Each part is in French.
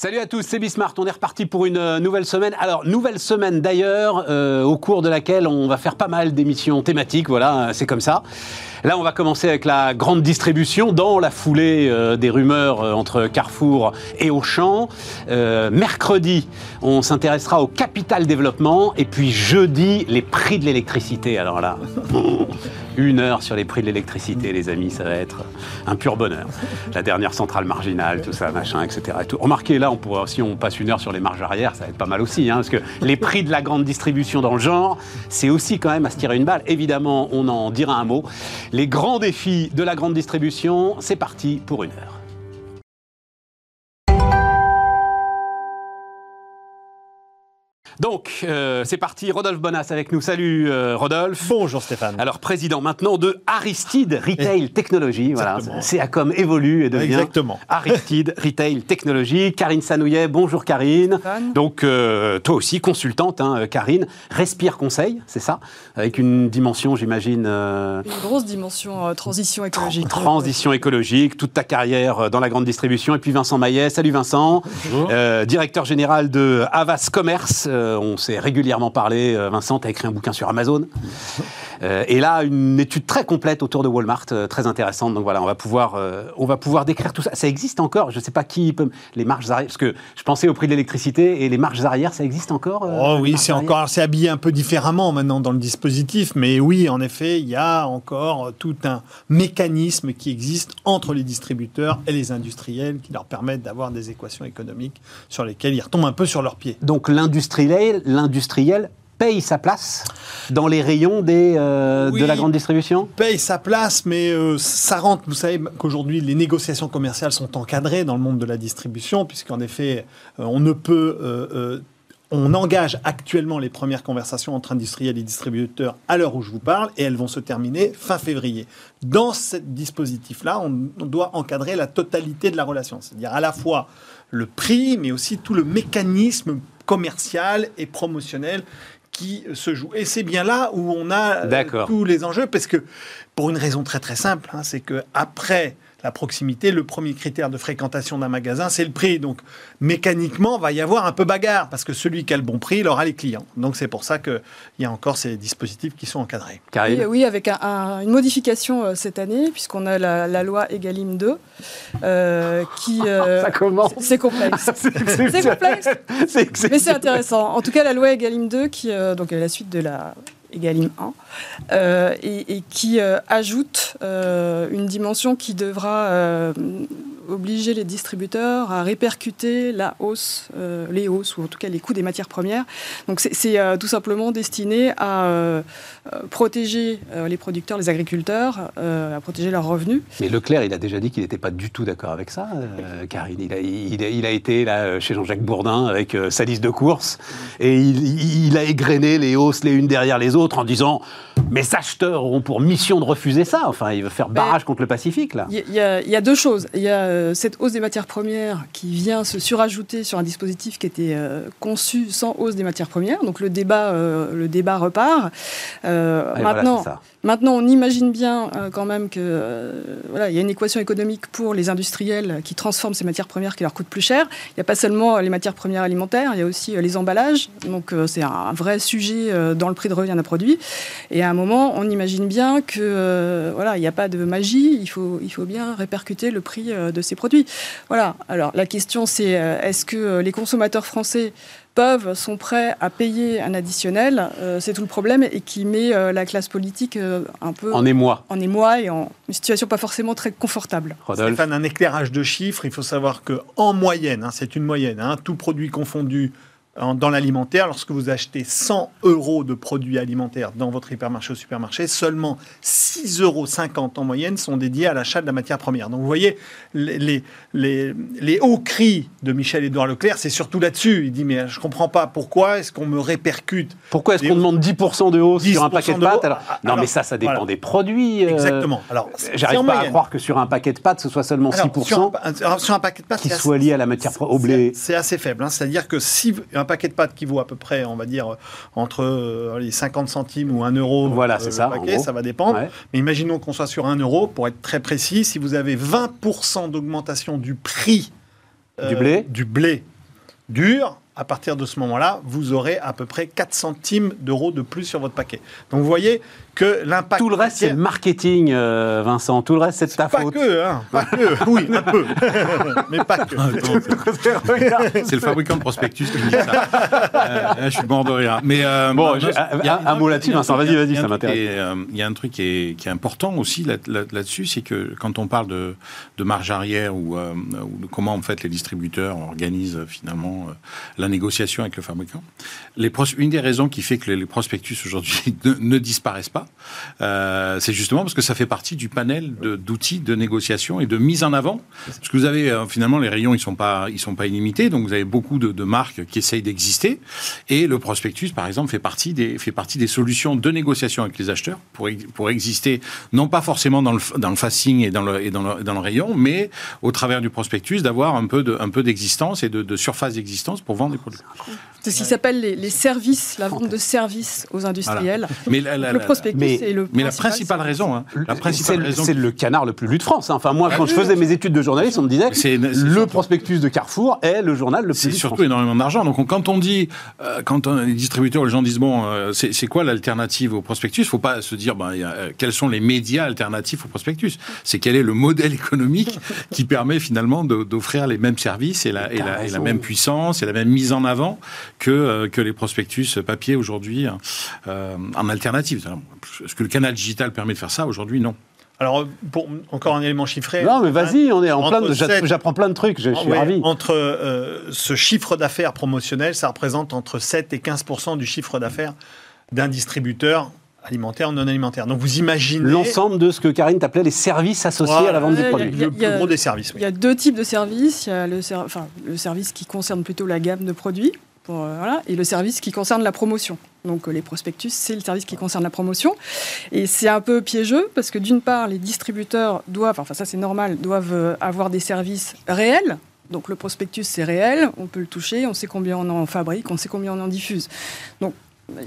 Salut à tous, c'est Bismart. On est reparti pour une euh, nouvelle semaine. Alors, nouvelle semaine d'ailleurs, euh, au cours de laquelle on va faire pas mal d'émissions thématiques. Voilà, c'est comme ça. Là, on va commencer avec la grande distribution dans la foulée euh, des rumeurs euh, entre Carrefour et Auchan. Euh, mercredi, on s'intéressera au capital développement. Et puis jeudi, les prix de l'électricité. Alors là, une heure sur les prix de l'électricité, les amis, ça va être un pur bonheur. La dernière centrale marginale, tout ça, machin, etc. Remarquez, là, on pourrait, si on passe une heure sur les marges arrière, ça va être pas mal aussi. Hein, parce que les prix de la grande distribution dans le genre, c'est aussi quand même à se tirer une balle. Évidemment, on en dira un mot. Les grands défis de la grande distribution, c'est parti pour une heure. Donc, euh, c'est parti. Rodolphe Bonas avec nous. Salut euh, Rodolphe. Bonjour Stéphane. Alors, président maintenant de Aristide Retail Technology. Voilà. CACOM évolue et devient Exactement. Aristide Retail Technology. Karine Sanouillet, bonjour Karine. Stéphane. Donc, euh, toi aussi, consultante, hein, Karine. Respire Conseil, c'est ça? Avec une dimension, j'imagine, euh, Une grosse dimension euh, transition écologique. transition écologique, toute ta carrière euh, dans la grande distribution. Et puis Vincent Maillet. Salut Vincent. Bonjour. Euh, directeur général de Havas Commerce. Euh, on s'est régulièrement parlé. Euh, Vincent, tu as écrit un bouquin sur Amazon. Euh, et là, une étude très complète autour de Walmart, très intéressante. Donc voilà, on va pouvoir, on va pouvoir décrire tout ça. Ça existe encore? Je ne sais pas qui peut. Les marges arrière. Parce que je pensais au prix de l'électricité et les marges arrière, ça existe encore Oh oui, c'est encore, c'est habillé un peu différemment maintenant dans le dispositif, mais oui, en effet, il y a encore tout un mécanisme qui existe entre les distributeurs et les industriels qui leur permettent d'avoir des équations économiques sur lesquelles ils retombent un peu sur leurs pieds. Donc l'industriel, l'industriel paye sa place dans les rayons des, euh, Oui. de la grande distribution? paye sa place, mais euh, ça rentre. Vous savez qu'aujourd'hui, les négociations commerciales sont encadrées dans le monde de la distribution, puisqu'en effet, euh, on ne peut. on engage actuellement les premières conversations entre industriels et distributeurs à l'heure où je vous parle, et elles vont se terminer fin février. Dans ce dispositif-là, on doit encadrer la totalité de la relation, c'est-à-dire à la fois le prix, mais aussi tout le mécanisme commercial et promotionnel qui se joue. Et c'est bien là où on a euh, tous les enjeux, parce que pour une raison très très simple, hein, c'est que après la proximité, le premier critère de fréquentation d'un magasin, c'est le prix. Donc mécaniquement, va y avoir un peu bagarre, parce que celui qui a le bon prix, il aura les clients. Donc c'est pour ça qu'il y a encore ces dispositifs qui sont encadrés. Oui, oui, avec un- un- une modification euh, cette année, puisqu'on a la, la loi Egalim 2, euh, qui... euh, Ça commence. c'est complexe. C'est complexe, mais c'est intéressant. En tout cas, la loi Egalim 2, qui euh, donc est la suite de la Egalim 1, euh, et, et qui euh, ajoute euh, une dimension qui devra euh, obliger les distributeurs à répercuter la hausse, euh, les hausses, ou en tout cas les coûts des matières premières. Donc c'est- euh, tout simplement destiné à euh, protéger les producteurs, les agriculteurs, à protéger leurs revenus. Mais Leclerc, il a déjà dit qu'il n'était pas du tout d'accord avec ça, Karine. Il a, il, a, il a été là chez Jean-Jacques Bourdin avec sa liste de courses et il, il a égrené les hausses les unes derrière les autres en disant Mes acheteurs auront pour mission de refuser ça. Enfin, il veut faire barrage contre le Pacifique, là. Il y, y a deux choses. Il y a euh, cette hausse des matières premières qui vient se surajouter sur un dispositif qui était euh, conçu sans hausse des matières premières. Donc le débat, euh, le débat repart. Voilà, maintenant. Maintenant, on imagine bien quand même que voilà, il y a une équation économique pour les industriels qui transforment ces matières premières qui leur coûtent plus cher. Il n'y a pas seulement les matières premières alimentaires, il y a aussi les emballages. Donc c'est un, vrai sujet dans le prix de revient d'un produit. Et à un moment, on imagine bien que voilà, il n'y a pas de magie. Il faut, il faut bien répercuter le prix de ces produits. Voilà. Alors la question c'est euh, est-ce que euh, les consommateurs français peuvent, sont prêts à payer un additionnel, euh, c'est tout le problème, et qui met euh, la classe politique euh, un peu En émoi, en émoi et en une situation pas forcément très confortable. Rodolphe. Stéphane, un éclairage de chiffres, il faut savoir que en moyenne, hein, c'est une moyenne, hein, tout produit confondu dans l'alimentaire, lorsque vous achetez 100 euros de produits alimentaires dans votre hypermarché ou supermarché, seulement 6,50 euros en moyenne sont dédiés à l'achat de la matière première. Donc vous voyez, les, les, les- les hauts cris de Michel-Édouard Leclerc, c'est surtout là-dessus. Il dit, mais je comprends pas pourquoi est-ce qu'on me répercute Pourquoi est-ce qu'on on- demande 10% de hausse sur un 10% paquet de de pâtes alors, Ah, Non, alors, mais ça, ça dépend voilà. des produits. euh, Exactement. Alors, J'arrive pas à croire que sur un paquet de pâtes, ce soit seulement Alors, 6% sur, un, alors, sur un paquet de pâtes, qui soit assez- lié à la matière au blé. C'est c'est assez faible. hein. C'est-à-dire que si un paquet de pâtes qui vaut à peu près, on va dire, entre euh, les 50 centimes ou 1 euro, Voilà, euh, c'est ça, paquet, ça va dépendre. Ouais. Mais imaginons qu'on soit sur 1 euro, pour être très précis, si vous avez 20% d'augmentation du prix Du blé Du blé dur, à partir de ce moment-là, vous aurez à peu près 4 centimes d'euros de plus sur votre paquet. Donc vous voyez que l'impact. Tout le reste, c'est le marketing, euh, Vincent. Tout le reste, c'est ta pas faute. Que, hein, pas que, oui, un peu. Mais pas que. C'est le fabricant de prospectus qui me dit ça. Euh, je suis mort de rire. Mais euh, Bon, j'ai- il y a- un- un mot là-dessus, Vincent. Vas-y, vas-y, ça m'intéresse. Il y a un truc qui est, qui est important aussi là- là- là-dessus, c'est que quand on parle de, de marge arrière ou, euh, ou de comment en fait les distributeurs organisent finalement euh, la négociation avec le fabricant, les une des raisons qui fait que les, les prospectus aujourd'hui ne, ne disparaissent pas, euh, c'est justement parce que ça fait partie du panel d'outils de, négociation et de mise en avant. Parce que vous avez euh, finalement les rayons, ils sont pas, ils sont pas illimités, donc vous avez beaucoup de, de marques qui essayent d'exister. Et le prospectus, par exemple, fait partie des, fait partie des solutions de négociation avec les acheteurs pour, ex- pour exister, non pas forcément dans le, dans le facing et dans le, et dans le, dans le rayon, mais au travers du prospectus, d'avoir un peu de, un peu d'existence et de, de surface d'existence pour vendre des produits. C'est ce qui s'appelle les, les services, la vente de services aux industriels. Mais la, la- Le la- mais- est le mais la principal principale raison, hein, la C'est principale le- raison, c'est le canard le plus lu de France. hein. Enfin, moi, quand je faisais mes études de journaliste, on me disait C'est- c'est le prospectus de Carrefour est le journal le plus C'est lu de surtout énormément d'argent. Donc on- quand on dit, euh, quand on, les distributeurs, les gens disent bon, euh, c'est c'est quoi l'alternative au prospectus? Faut pas se dire ben, il a, euh, quels sont les médias alternatifs au prospectus? C'est quel est le modèle économique qui permet finalement d'offrir les mêmes services et la, et, T'as la, et la raison. même puissance et la même mise en avant que que les prospectus papier aujourd'hui euh, en alternative. Est-ce que le canal digital permet de faire ça aujourd'hui Non. Alors, pour encore un élément chiffré. Non, mais vas-y, on est en plein. J'apprends plein de trucs. Je, je suis Ouais, ravi. Entre euh, ce chiffre d'affaires promotionnel, ça représente entre 7 et 15% du chiffre d'affaires d'un distributeur alimentaire ou non alimentaire. Donc vous imaginez L'ensemble de ce que Karine t'appelait les services associés Voilà. à la vente des Ouais, produits. il y a- le plus gros des services. oui. Il y a deux types de services. Il y a le, ser- enfin, le service qui concerne plutôt la gamme de produits euh, et le service qui concerne la promotion. Donc euh, les prospectus, c'est le service qui concerne la promotion. Et c'est un peu piégeux parce que d'une part, les distributeurs doivent, enfin ça c'est normal, doivent euh, avoir des services réels. Donc le prospectus c'est réel, on peut le toucher, on sait combien on en fabrique, on sait combien on en diffuse. Donc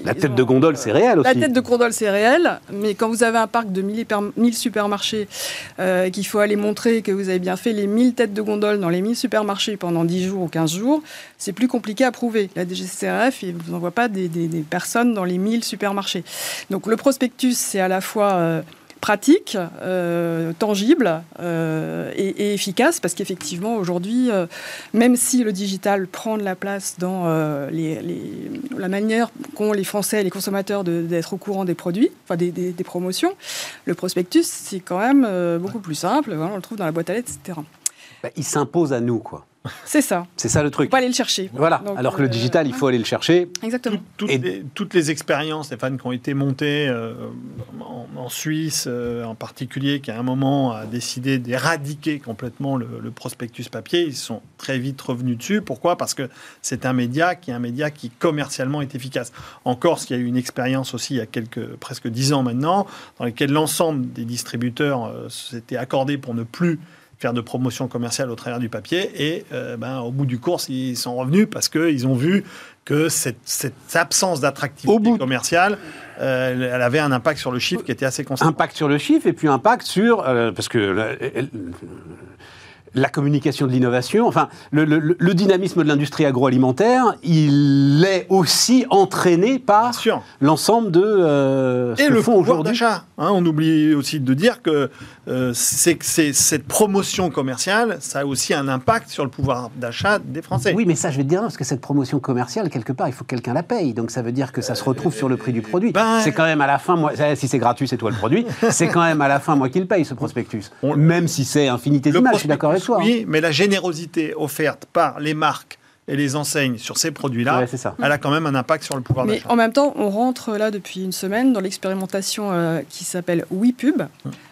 La ils tête ont- de gondole, c'est réel aussi. la tête de gondole, c'est réel, mais quand vous avez un parc de 1000, hyper- 1000 supermarchés, euh, qu'il faut aller montrer que vous avez bien fait les 1000 têtes de gondole dans les 1000 supermarchés pendant 10 jours ou 15 jours, c'est plus compliqué à prouver. La DGCRF, il ne vous envoie pas des, des- des personnes dans les 1000 supermarchés. Donc le prospectus, c'est à la fois... euh, pratique, euh, tangible euh, et, et efficace parce qu'effectivement aujourd'hui, euh, même si le digital prend de la place dans les- les- la manière qu'ont les Français, les consommateurs d'être au courant des produits, enfin des, des- des promotions, le prospectus c'est quand même beaucoup plus simple. Voilà, on le trouve dans la boîte à lettres, etc. Bah, il s'impose à nous, quoi. C'est ça. C'est ça le Faut truc. pas aller le chercher. Voilà. Donc, Alors que le euh, digital, il faut aller le chercher. Exactement. Tout- toutes, Et- les, toutes les expériences, Stéphane, qui ont été montées euh, en, en Suisse euh, en particulier, qui à un moment a décidé d'éradiquer complètement le, le prospectus papier, ils sont très vite revenus dessus. Pourquoi? Parce que c'est un média qui est un média qui commercialement est efficace. En Corse, il y a eu une expérience aussi il y a quelques, presque dix ans maintenant, dans laquelle l'ensemble des distributeurs euh, s'étaient accordés pour ne plus faire de promotion commerciale au travers du papier. Et euh, ben, au bout du course, ils sont revenus parce qu'ils ont vu que cette, cette absence d'attractivité bout- commerciale, euh, elle avait un impact sur le chiffre qui était assez conséquent. Impact sur le chiffre et puis impact sur. euh, parce que. la- la communication de l'innovation, enfin, le, le- le dynamisme de l'industrie agroalimentaire, il est aussi entraîné par l'ensemble de euh, ce Et que le font aujourd'hui. d'achat. hein. on oublie aussi de dire que euh, c'est cette promotion commerciale, ça a aussi un impact sur le pouvoir d'achat des Français. Oui, mais ça, je vais te dire, non, parce que cette promotion commerciale, quelque part, il faut que quelqu'un la paye. Donc ça veut dire que ça se retrouve sur le prix du produit. ben- C'est quand même à la fin, moi, eh, si c'est gratuit, c'est toi le produit. c'est quand même à la fin, moi, qui le paye, ce prospectus. On- Même si c'est infinitésimal, je suis d'accord avec toi. hein. Oui, mais la générosité offerte par les marques et les enseignes sur ces produits-là, Ouais, c'est ça. elle a quand même un impact sur le pouvoir Mais d'achat. en même temps, on rentre là depuis une semaine dans l'expérimentation euh, qui s'appelle WePub,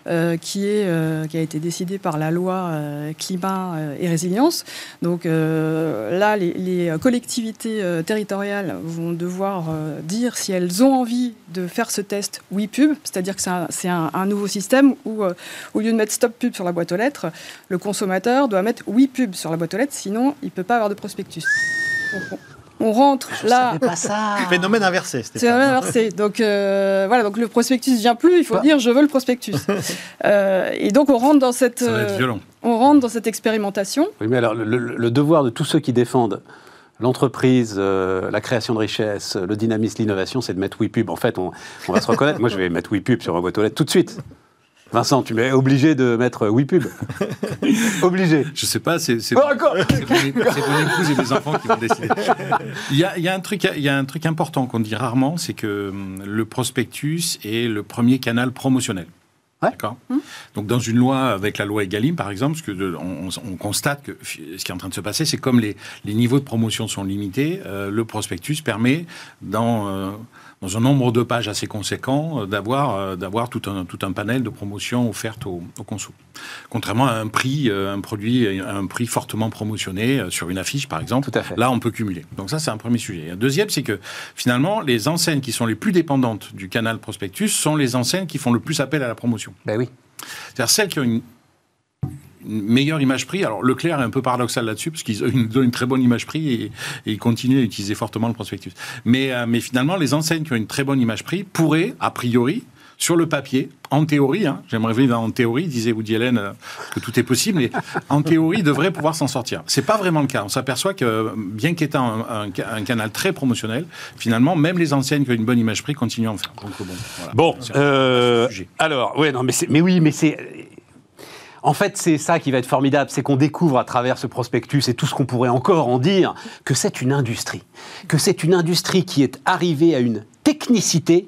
euh, euh, qui a été décidée par la loi euh, climat et résilience. Donc là, les, collectivités territoriales vont devoir dire si elles ont envie de faire ce test WePub, c'est-à-dire que c'est un, un- nouveau système où, au lieu de mettre Stop Pub sur la boîte aux lettres, le consommateur doit mettre WePub sur la boîte aux lettres, sinon il ne peut pas avoir de prospectus. On- rentre là. pas ça. Phénomène inversé, même inversé. Donc euh, voilà, donc le prospectus vient plus, il faut Pas- dire je veux le prospectus. Euh, et donc on rentre dans cette. Ça va euh, être violent. on rentre dans cette expérimentation. Oui, mais alors le, le- le devoir de tous ceux qui défendent l'entreprise, euh, la création de richesse, le dynamisme, l'innovation, c'est de mettre WePub. En fait, on, on va se reconnaître. Moi, je vais mettre WePub sur ma boîte aux lettres tout de suite. Vincent, tu m'es obligé de mettre WePub. obligé. Je sais pas, c'est c'est- Oh, encore c'est mon, épouse et mes enfants qui vont décider. Il y a, il y a un truc, il y a un truc important qu'on dit rarement, c'est que hum, le prospectus est le premier canal promotionnel. Ouais. D'accord? Donc dans une loi avec la loi Egalim par exemple, ce que de- on, on- on constate que ce qui est en train de se passer, c'est comme les, les niveaux de promotion sont limités, euh, le prospectus permet dans euh, dans un nombre de pages assez conséquent euh, d'avoir euh, d'avoir tout un tout un panel de promotions offertes aux, aux consos. Contrairement à un prix, euh, un produit, un prix fortement promotionné sur une affiche par exemple. Tout à fait. Là, on peut cumuler. Donc ça, c'est un premier sujet. Et un deuxième, c'est que finalement, les enseignes qui sont les plus dépendantes du canal prospectus sont les enseignes qui font le plus appel à la promotion. Ben oui. C'est-à-dire celles qui ont une, une meilleure image prix. Alors Leclerc est un peu paradoxal là-dessus parce qu'ils ont une, donnent une très bonne image prix et, et ils continuent à utiliser fortement le prospectus. Mais, euh, mais finalement, les enseignes qui ont une très bonne image prix pourraient, a priori, sur le papier, en théorie, hein, j'aimerais vivre en théorie, disait Woody Allen, euh, que tout est possible, mais en théorie, devraient pouvoir s'en sortir. C'est pas vraiment le cas. On s'aperçoit que, bien qu'étant un, un- un canal très promotionnel, finalement, même les enseignes qui ont une bonne image prix continuent à en faire. Donc, bon, voilà. Euh, alors, ouais, non, mais, mais oui, mais c'est. En fait, c'est ça qui va être formidable, c'est qu'on découvre à travers ce prospectus et tout ce qu'on pourrait encore en dire, que c'est une industrie. Que c'est une industrie qui est arrivée à une technicité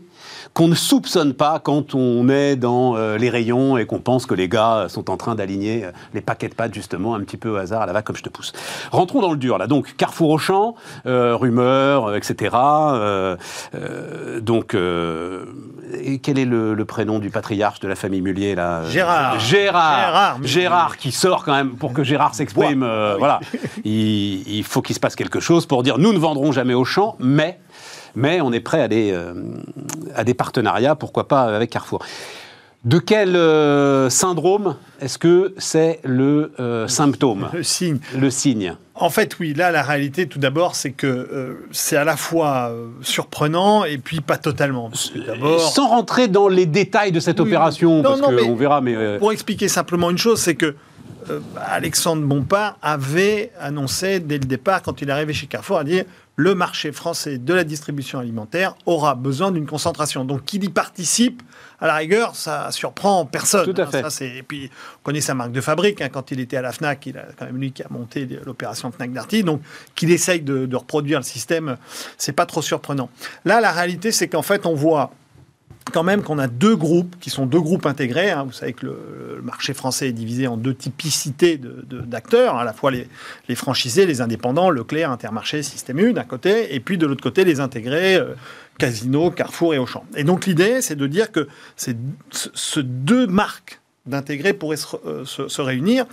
qu'on ne soupçonne pas quand on est dans euh, les rayons et qu'on pense que les gars sont en train d'aligner euh, les paquets de pâtes justement un petit peu au hasard à la va comme je te pousse. Rentrons dans le dur là. Donc Carrefour Auchan, euh, rumeurs, euh, etc. Euh, donc euh, et quel est le, le prénom du patriarche de la famille Mullier là Gérard. Gérard. Gérard. Gérard qui sort quand même pour que Gérard s'exprime. Oui. Voilà. Il, il faut qu'il se passe quelque chose pour dire nous ne vendrons jamais Auchan, mais mais on est prêt à des, euh, à des partenariats, pourquoi pas avec Carrefour. De quel euh, syndrome est-ce que c'est le euh, symptôme, Le signe. le signe En fait, oui, là, la réalité, tout d'abord, c'est que euh, c'est à la fois surprenant et puis pas totalement. Sans rentrer dans les détails de cette Oui, opération, non, parce qu'on verra, mais... pour expliquer simplement une chose, c'est que Alexandre Bompard avait annoncé dès le départ, quand il est arrivé chez Carrefour, à dire le marché français de la distribution alimentaire aura besoin d'une concentration. Donc, qu'il y participe, à la rigueur, ça surprend personne. Tout à hein. fait. Ça, et puis, on connaît sa marque de fabrique. hein. Quand il était à la FNAC, il a quand même lui qui a monté l'opération FNAC Darty. Donc, qu'il essaye de, de reproduire le système, c'est pas trop surprenant. Là, la réalité, c'est qu'en fait, on voit quand même qu'on a deux groupes qui sont deux groupes intégrés. hein. Vous savez que le, marché français est divisé en deux typicités d'acteurs, à la fois les, franchisés, les indépendants, Leclerc, Intermarché, Système U d'un côté, et puis de l'autre côté les intégrés, euh, Casino, Carrefour et Auchan. Et donc l'idée, c'est de dire que ces ce, ce deux marques d'intégrés pourraient se, euh, réunir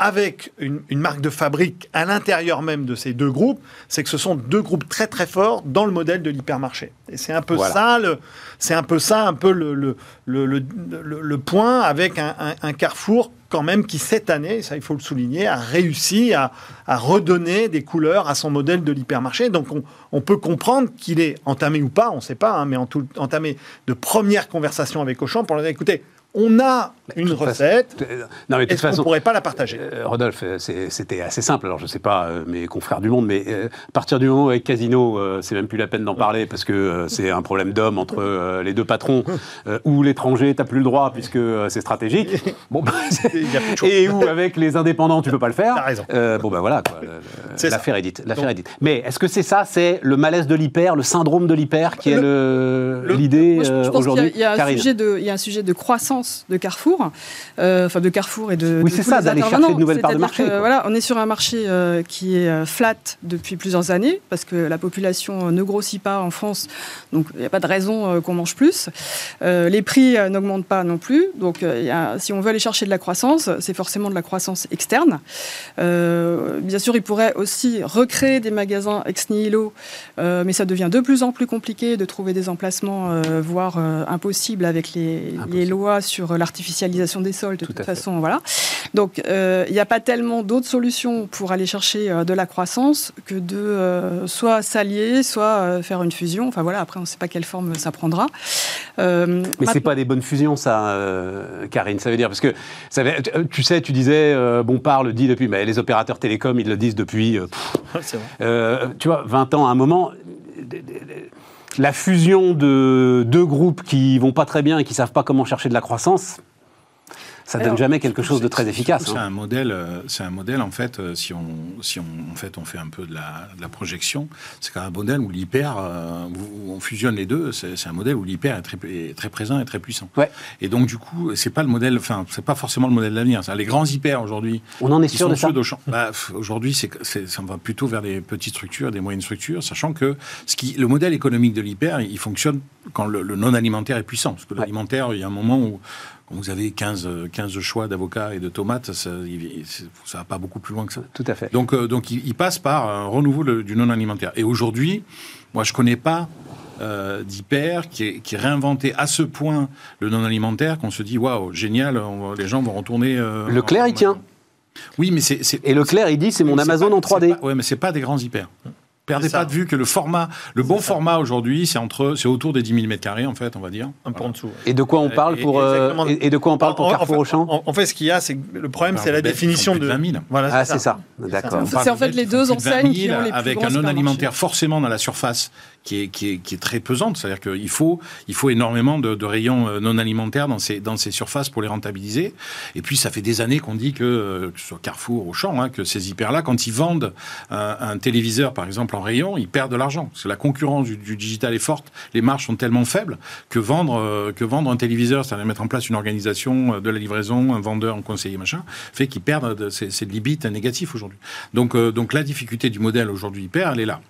avec une, une marque de fabrique à l'intérieur même de ces deux groupes, c'est que ce sont deux groupes très très forts dans le modèle de l'hypermarché. Et c'est un peu Voilà. ça, le- c'est un peu ça, un peu le, le, le, le- le- le point avec un, un- un Carrefour quand même qui cette année, ça il faut le souligner, a réussi à, à redonner des couleurs à son modèle de l'hypermarché. Donc on, on peut comprendre qu'il est entamé ou pas, on ne sait pas, hein, mais en tout, entamé de premières conversations avec Auchan pour leur dire écoutez, on a une façon- recette, euh, Non, mais de toute est-ce qu'on ne façon... pourrait pas la partager? Euh, Rodolphe, euh, c'était assez simple. Alors, je ne sais pas euh, mes confrères du monde, mais euh, à partir du moment où avec Casino, euh, c'est même plus la peine d'en parler parce que euh, c'est un problème d'homme entre euh, les deux patrons euh, ou l'étranger, t'as plus le droit puisque euh, c'est stratégique. Bon, bah, et où avec les indépendants, tu peux pas le faire. T'as raison. Euh, bon, ben voilà, l'affaire est dite. L'affaire est dite. Mais est-ce que c'est ça, c'est le malaise de l'hyper, le syndrome de l'hyper qui est le- l'idée Moi, je, je pense qu'il y a- aujourd'hui? il y, a un sujet de, il de croissance de Carrefour, euh, enfin de Carrefour et de. Oui, c'est ça, d'aller chercher de nouvelles parts de marché, que. Voilà, on est sur un marché euh, qui est euh, flat depuis plusieurs années parce que la population euh, ne grossit pas en France, donc il n'y a pas de raison qu'on mange plus. Les prix n'augmentent pas non plus, donc il y a- si on veut aller chercher de la croissance, c'est forcément de la croissance externe. Bien sûr, il pourrait aussi recréer des magasins ex nihilo, mais ça devient de plus en plus compliqué de trouver des emplacements, voire euh, impossible avec les, Impossible. les lois sur l'artificialisation des sols. De Tout toute fait. façon, voilà. Donc, euh, euh, il n'y a pas tellement d'autres solutions pour aller chercher euh, de la croissance que de euh, soit s'allier, soit faire une fusion. Enfin voilà, après on ne sait pas quelle forme ça prendra. Mais c'est pas des bonnes fusions, ça, Karine. Ça veut dire parce que ça tu sais, tu disais, Bompard le dit depuis, mais les opérateurs télécoms ils le disent depuis. tu vois, 20 ans à un moment la fusion de deux groupes qui vont pas très bien et qui savent pas comment chercher de la croissance, ça donne jamais quelque chose de très efficace. C'est hein. un modèle, euh, c'est un modèle en fait. Euh, si on, si on, en fait, on fait un peu de la, de la projection, c'est un modèle où l'hyper, euh, où on fusionne les deux. C'est un modèle où l'hyper est très, est très présent et très puissant. Ouais. Et donc du coup, c'est pas le modèle, enfin, c'est pas forcément le modèle d'avenir. Les grands hyper aujourd'hui. On en est sûr de ça. Bah, aujourd'hui, c'est, ça va plutôt vers des petites structures, des moyennes structures, sachant que ce qui, le modèle économique de l'hyper, il fonctionne quand le, le non alimentaire est puissant. Parce que l'alimentaire, il y a un moment où vous avez 15, 15 choix d'avocats et de tomates, ça ne va pas beaucoup plus loin que ça. Tout à fait. Donc, euh, donc il, passe par un renouveau du non alimentaire. Et aujourd'hui, moi, je ne connais pas euh, d'hyper qui, qui réinventé à ce point le non alimentaire qu'on se dit waouh, génial, les gens vont retourner. Euh, Leclerc, il tient. Oui, mais c'est. Et Leclerc, il dit c'est mon Amazon en 3D. Oui, mais c'est pas des grands hyper perdez pas de vue que le format, le bon format aujourd'hui, c'est entre, c'est autour des 10 000 mètres carrés en fait, on va dire. Un peu en dessous. Et de quoi on parle pour euh, et, de quoi on parle pour Carrefour Auchan en, fait, ce qu'il y a, c'est le problème, c'est la définition de. 20 000. Voilà, ah, c'est ça. D'accord. C'est en fait les deux enseignes qui ont les plus avec un non alimentaire forcément dans la surface qui est, qui est, qui est très pesante. C'est-à-dire qu'il faut, il faut énormément de, de, rayons euh, non alimentaires dans ces, dans ces surfaces pour les rentabiliser. Et puis, ça fait des années qu'on dit que, euh, que ce soit Carrefour, Auchan, hein, que ces hyper-là, quand ils vendent un, un, téléviseur, par exemple, en rayon, ils perdent de l'argent. Parce que la concurrence du, du, digital est forte. Les marges sont tellement faibles que vendre, euh, que vendre un téléviseur, c'est-à-dire mettre en place une organisation de la livraison, un vendeur, un conseiller, machin, fait qu'ils perdent. C'est l'IBIT négatif aujourd'hui. Donc, donc, la difficulté du modèle aujourd'hui hyper, elle est là.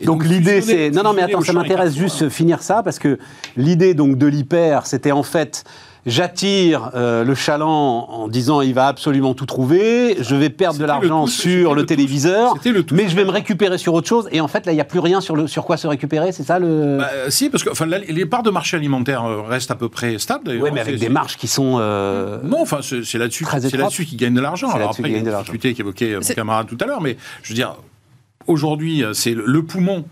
Et donc, donc l'idée, c'est. Non, non, mais attends, ça m'intéresse juste finir ça, parce que l'idée donc de l'hyper, c'était en fait j'attire euh, le chaland en disant il va absolument tout trouver, je vais perdre de l'argent sur le, téléviseur, mais je vais me récupérer sur autre chose. Et en fait, là, il n'y a plus rien sur, le, sur quoi se récupérer, c'est ça le. Bah, si, parce que enfin, les parts de marché alimentaire euh, restent à peu près stables. Oui, mais avec des marges qui sont. Euh, non, enfin, c'est là-dessus là qu'ils gagnent de l'argent. Alors après, il y a une difficulté qu'évoquait mon camarade tout à l'heure, mais je veux dire, aujourd'hui, c'est le poumon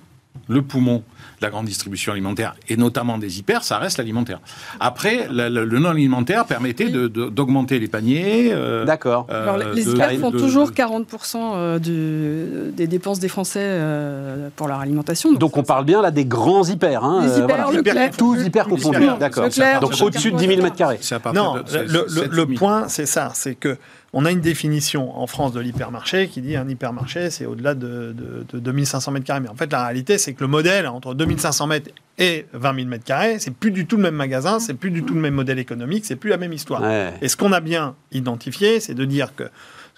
le poumon la grande distribution alimentaire, et notamment des hyper, ça reste l'alimentaire. Après, le, non-alimentaire permettait d'augmenter les paniers. Euh, D'accord. Euh, les hyper font toujours 40% euh, des dépenses des Français pour leur alimentation. Donc, on parle bien là des grands hyper. Hein, les hyper, voilà. Tous hyper confondus. D'accord. Donc au-dessus de 10 000 m2. Non, le point, c'est ça, c'est que on a une définition en France de l'hypermarché qui dit un hypermarché, c'est au-delà de, 2500 mètres carrés. Mais en fait, la réalité, c'est que le modèle entre 2500 mètres et 20 000 mètres carrés, c'est plus du tout le même magasin, c'est plus du tout le même modèle économique, c'est plus la même histoire. Et ce qu'on a bien identifié, c'est de dire que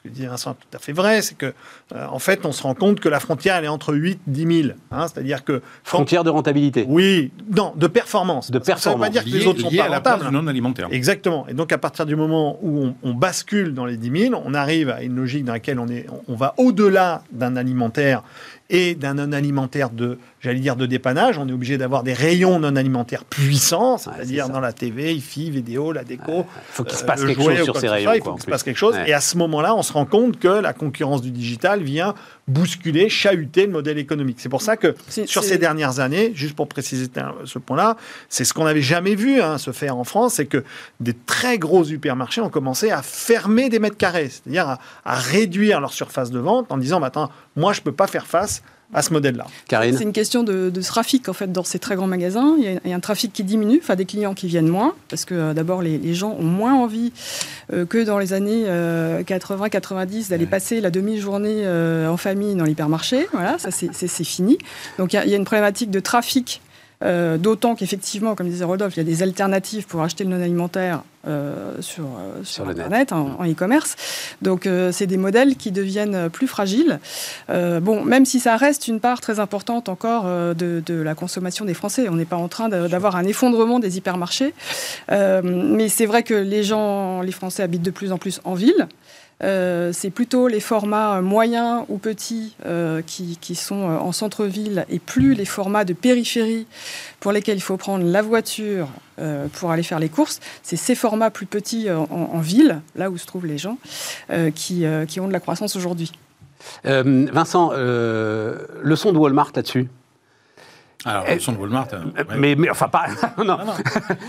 ce que dit Vincent est tout à fait vrai, c'est que euh, en fait, on se rend compte que la frontière, elle est entre 8 et 10 000. Hein, C'est-à-dire que... Frontière de rentabilité Oui, non, de performance. De performance. Ça ne veut pas dire que les autres sont pas rentables. non alimentaire. Exactement. Et donc, à partir du moment où on, bascule dans les 10 000, on arrive à une logique dans laquelle on, est, on va au-delà d'un alimentaire et d'un non alimentaire de, j'allais dire, de dépannage. On est obligé d'avoir des rayons non alimentaires puissants, c'est-à-dire dans la TV, IFI, vidéo, la déco. Il faut qu'il se passe quelque chose sur ces rayons. il faut qu'il se passe quelque chose. Et à ce moment-là, on se rend compte que la concurrence du digital vient bousculer, chahuter le modèle économique. C'est pour ça que sur ces dernières années, juste pour préciser ce point-là, c'est ce qu'on n'avait jamais vu hein, se faire en France, c'est que des très gros supermarchés ont commencé à fermer des mètres carrés, c'est-à-dire à, réduire leur surface de vente en disant, maintenant, moi, je ne peux pas faire face à ce modèle-là. C'est une question de, trafic en fait dans ces très grands magasins. Il y, a, un trafic qui diminue, enfin des clients qui viennent moins, parce que euh, d'abord les, gens ont moins envie euh, que dans les années 80-90 euh, d'aller passer la demi-journée en famille dans l'hypermarché. Voilà, ça c'est fini. Donc il y, a une problématique de trafic euh, d'autant qu'effectivement, comme disait Rodolphe, il y a des alternatives pour acheter le non alimentaire euh, sur, euh, sur, Internet, en e-commerce. Donc, c'est des modèles qui deviennent plus fragiles. bon, même si ça reste une part très importante encore de, de, la consommation des Français, on n'est pas en train d'avoir un effondrement des hypermarchés. mais c'est vrai que les gens, les Français habitent de plus en plus en ville. Euh, c'est plutôt les formats moyens ou petits euh, qui, qui, sont en centre-ville et plus les formats de périphérie pour lesquels il faut prendre la voiture euh, pour aller faire les courses. C'est ces formats plus petits en, en, ville, là où se trouvent les gens, qui, qui, ont de la croissance aujourd'hui. Vincent, le son de Walmart là-dessus? Alors, elles sont de Walmart. Euh, mais, mais, enfin, pas. non. non.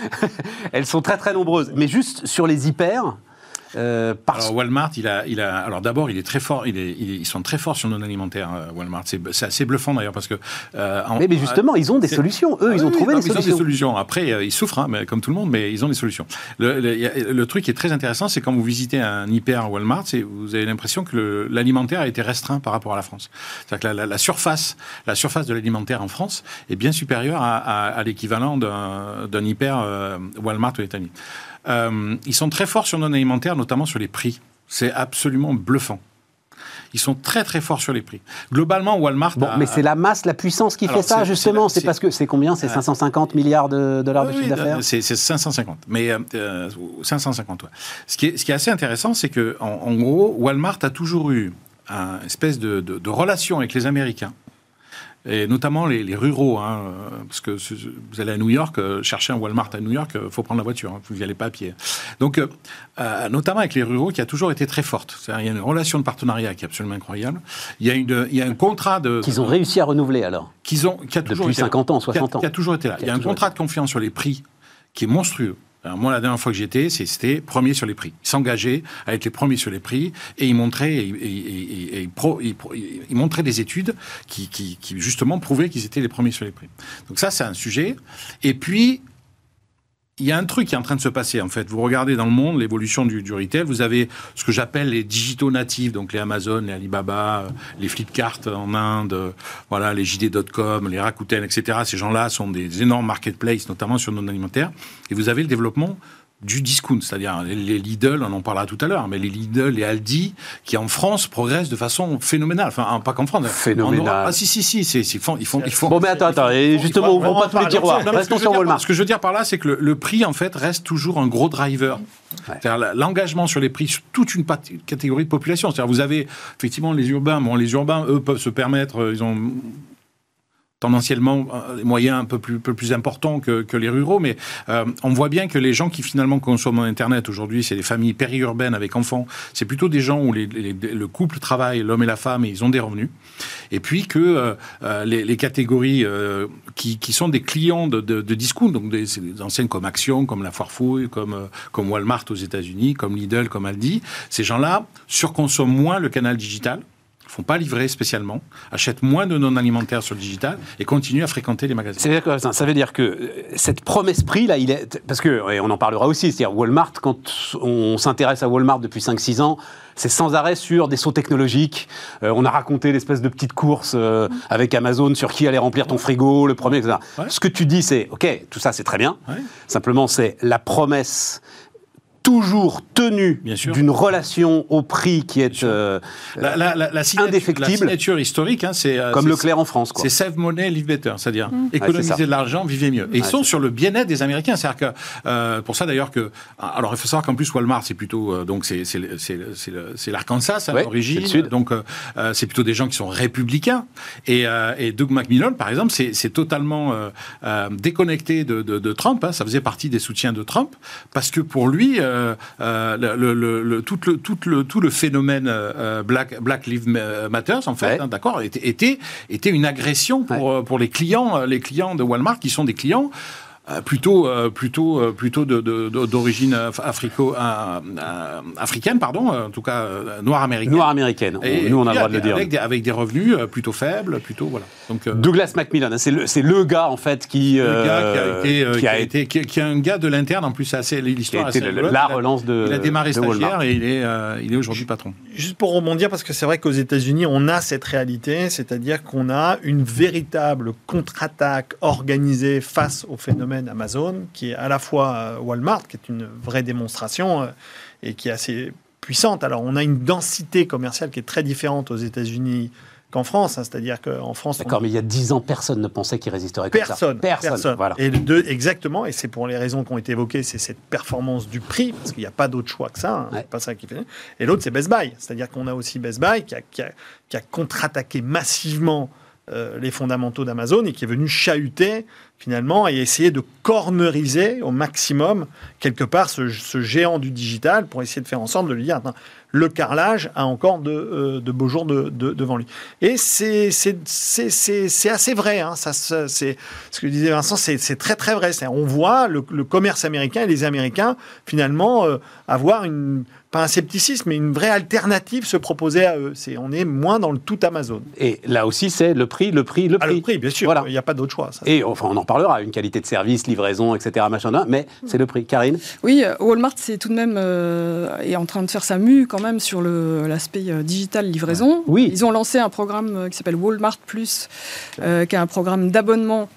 elles sont très très nombreuses. Mais juste sur les hyper, euh, alors Walmart, il a, il a, alors d'abord, il est très fort. Il est, ils sont très forts sur non alimentaire. Euh, Walmart, c'est assez bluffant d'ailleurs parce que. Euh, mais, justement, ils ont des solutions. Eux, ils ont trouvé des solutions. Ils ont des solutions. Après, ils souffrent, hein, mais, comme tout le monde, mais ils ont des solutions. Le, le, truc qui est très intéressant, c'est quand vous visitez un hyper Walmart, vous avez l'impression que l'alimentaire a été restreint par rapport à la France. C'est-à-dire que la, surface, la surface de l'alimentaire en France est bien supérieure à, à, l'équivalent d'un hyper Walmart aux États-Unis. Euh, ils sont très forts sur non-alimentaire, notamment sur les prix. C'est absolument bluffant. Ils sont très très forts sur les prix. Globalement, Walmart. Bon, mais c'est la masse, la puissance qui fait ça, justement. C'est parce que c'est combien? C'est 550 milliards de dollars de chiffre d'affaires? C'est 550. Mais 550, euh, ouais. Ce qui, est, ce qui est assez intéressant, c'est que en, gros, Walmart a toujours eu une espèce de, de relation avec les Américains et notamment les, ruraux, hein, parce que vous allez à New York, euh, chercher un Walmart à New York, il euh, faut prendre la voiture, hein, vous n'y allez pas à pied. Donc, euh, notamment avec les ruraux, qui a toujours été très forte. Il y a une relation de partenariat qui est absolument incroyable. Il y a, une, il y a un contrat de... Qu'ils ont réussi à renouveler alors Qu'ils ont, qui a toujours Depuis 50 ans, 60 ans. Qui a, toujours été là. il y a un contrat de confiance sur les prix qui est monstrueux. Alors moi, la dernière fois que j'étais, c'était premier sur les prix. Ils s'engageaient à être les premiers sur les prix et ils montraient, ils montraient des études qui, qui, qui justement prouvaient qu'ils étaient les premiers sur les prix. Donc ça, c'est un sujet. Et puis, il y a un truc qui est en train de se passer en fait. Vous regardez dans le monde l'évolution du, du, retail. Vous avez ce que j'appelle les digitaux natifs, donc les Amazon, les Alibaba, les Flipkart en Inde, voilà, les JD.com, les Rakuten, etc. Ces gens-là sont des énormes marketplaces, notamment sur non alimentaire. Et vous avez le développement du discount, c'est-à-dire les Lidl, on en parlera tout à l'heure, mais les Lidl, les Aldi, qui en France progressent de façon phénoménale. Enfin, pas qu'en France. Phénoménal. Ah si, si, si, ils font, ils font, ils font. Bon, mais attends, attends, et justement, ouvrons pas tous les tiroirs. Restons sur Walmart. Ce que je veux dire par là, c'est que le, prix, en fait, reste toujours un gros driver. C'est-à-dire l'engagement sur les prix sur toute une catégorie de population. C'est-à-dire vous avez effectivement les urbains. Bon, les urbains, eux, peuvent se permettre, euh, ils ont tendanciellement euh, des moyens un peu plus, importants que, les ruraux, mais euh, on voit bien que les gens qui finalement consomment Internet aujourd'hui, c'est des familles périurbaines avec enfants, c'est plutôt des gens où le couple travaille, l'homme et la femme, et ils ont des revenus. Et puis que euh, les, catégories qui, sont des clients de, de, de discount, donc des, des, enseignes comme Action, comme La Foire Fouille, comme, comme Walmart aux États-Unis, comme Lidl, comme Aldi, ces gens-là surconsomment moins le canal digital font pas livrer spécialement, achètent moins de non alimentaires sur le digital et continuent à fréquenter les magasins. Ça veut dire que euh, cette promesse prix là, il est parce que et on en parlera aussi, c'est-à-dire Walmart quand on s'intéresse à Walmart depuis 5-6 ans, c'est sans arrêt sur des sauts technologiques. Euh, on a raconté l'espèce de petite course euh, avec Amazon sur qui allait remplir ton frigo, le premier, etc. Ce que tu dis, c'est OK, tout ça c'est très bien. Simplement, c'est la promesse toujours tenu d'une relation au prix qui est euh, la, la, la, signature, indéfectible. La signature historique, hein, c'est euh, comme Leclerc en France. C'est save money, live better, c'est-à-dire mmh. économiser de l'argent, vivez mieux. Et ils sont sur le bien-être des Américains, c'est-à-dire que euh, pour ça d'ailleurs que alors il faut savoir qu'en plus Walmart c'est plutôt euh, donc c'est c'est l'Arkansas à l'origine, donc euh, c'est plutôt des gens qui sont républicains. Et, et Doug McMillan par exemple c'est totalement déconnecté de, de, de Trump, hein, ça faisait partie des soutiens de Trump parce que pour lui euh, euh, le, le, tout, le, tout, le, tout le phénomène euh, Black, Black Lives Matter, en fait, hein, d'accord, était, était, était, une agression pour, pour les clients, les clients de Walmart qui sont des clients euh, plutôt euh, plutôt euh, plutôt d'origine africo africaine pardon en tout cas noire américaine. Noire américaine. Et, nous on a le droit de le dire. avec des, avec des revenus plutôt faibles plutôt voilà. Donc Douglas Macmillan c'est le c'est le gars en fait qui le gars qui a été qui a, été qui, est un gars de l'interne en plus assez l'histoire la relance de il a démarré stagiaire et il est il est aujourd'hui patron. Juste pour rebondir parce que c'est vrai qu'aux États-Unis on a cette réalité c'est-à-dire qu'on a une véritable contre-attaque organisée face au phénomène Amazon, qui est à la fois euh, Walmart, qui est une vraie démonstration euh, et qui est assez puissante. Alors, on a une densité commerciale qui est très différente aux États-Unis qu'en France. hein. C'est-à-dire qu'en France, on- D'accord, mais il y a 10 ans, personne ne pensait qu'il résisterait comme Personne, ça. Personne. Voilà. Et de, exactement, et c'est pour les raisons qui ont été évoquées, c'est cette performance du prix, parce qu'il n'y a pas d'autre choix que ça, hein, Ouais. pas ça qui fait. Et l'autre, c'est Best Buy, c'est-à-dire qu'on a aussi Best Buy qui a, qui a- qui a contre-attaqué massivement euh, les fondamentaux d'Amazon et qui est venu chahuter finalement et essayer de corneriser au maximum quelque part ce, géant du digital pour essayer de faire en sorte de lui dire Attends, le carrelage a encore de, euh, beaux jours de- de- devant lui. Et c'est assez vrai. hein. Ça, c'est ce que disait Vincent, c'est très très vrai. On voit le, le commerce américain et les Américains finalement euh, avoir une pas un scepticisme, mais une vraie alternative se proposer à eux. C'est on est moins dans le tout Amazon. Et là aussi, c'est le prix, le prix, le Ah, prix. le prix, bien sûr. Voilà. Il n'y a pas d'autre choix. ça. Et enfin, on en parlera, une qualité de service, livraison, etc. Machin, mais c'est le prix. Karine? Oui, euh, Walmart c'est tout de même euh, est en train de faire sa mue quand même sur le- l'aspect euh, digital livraison. Oui. Ils ont lancé un programme qui s'appelle Walmart Plus, euh, qui est un programme d'abonnement.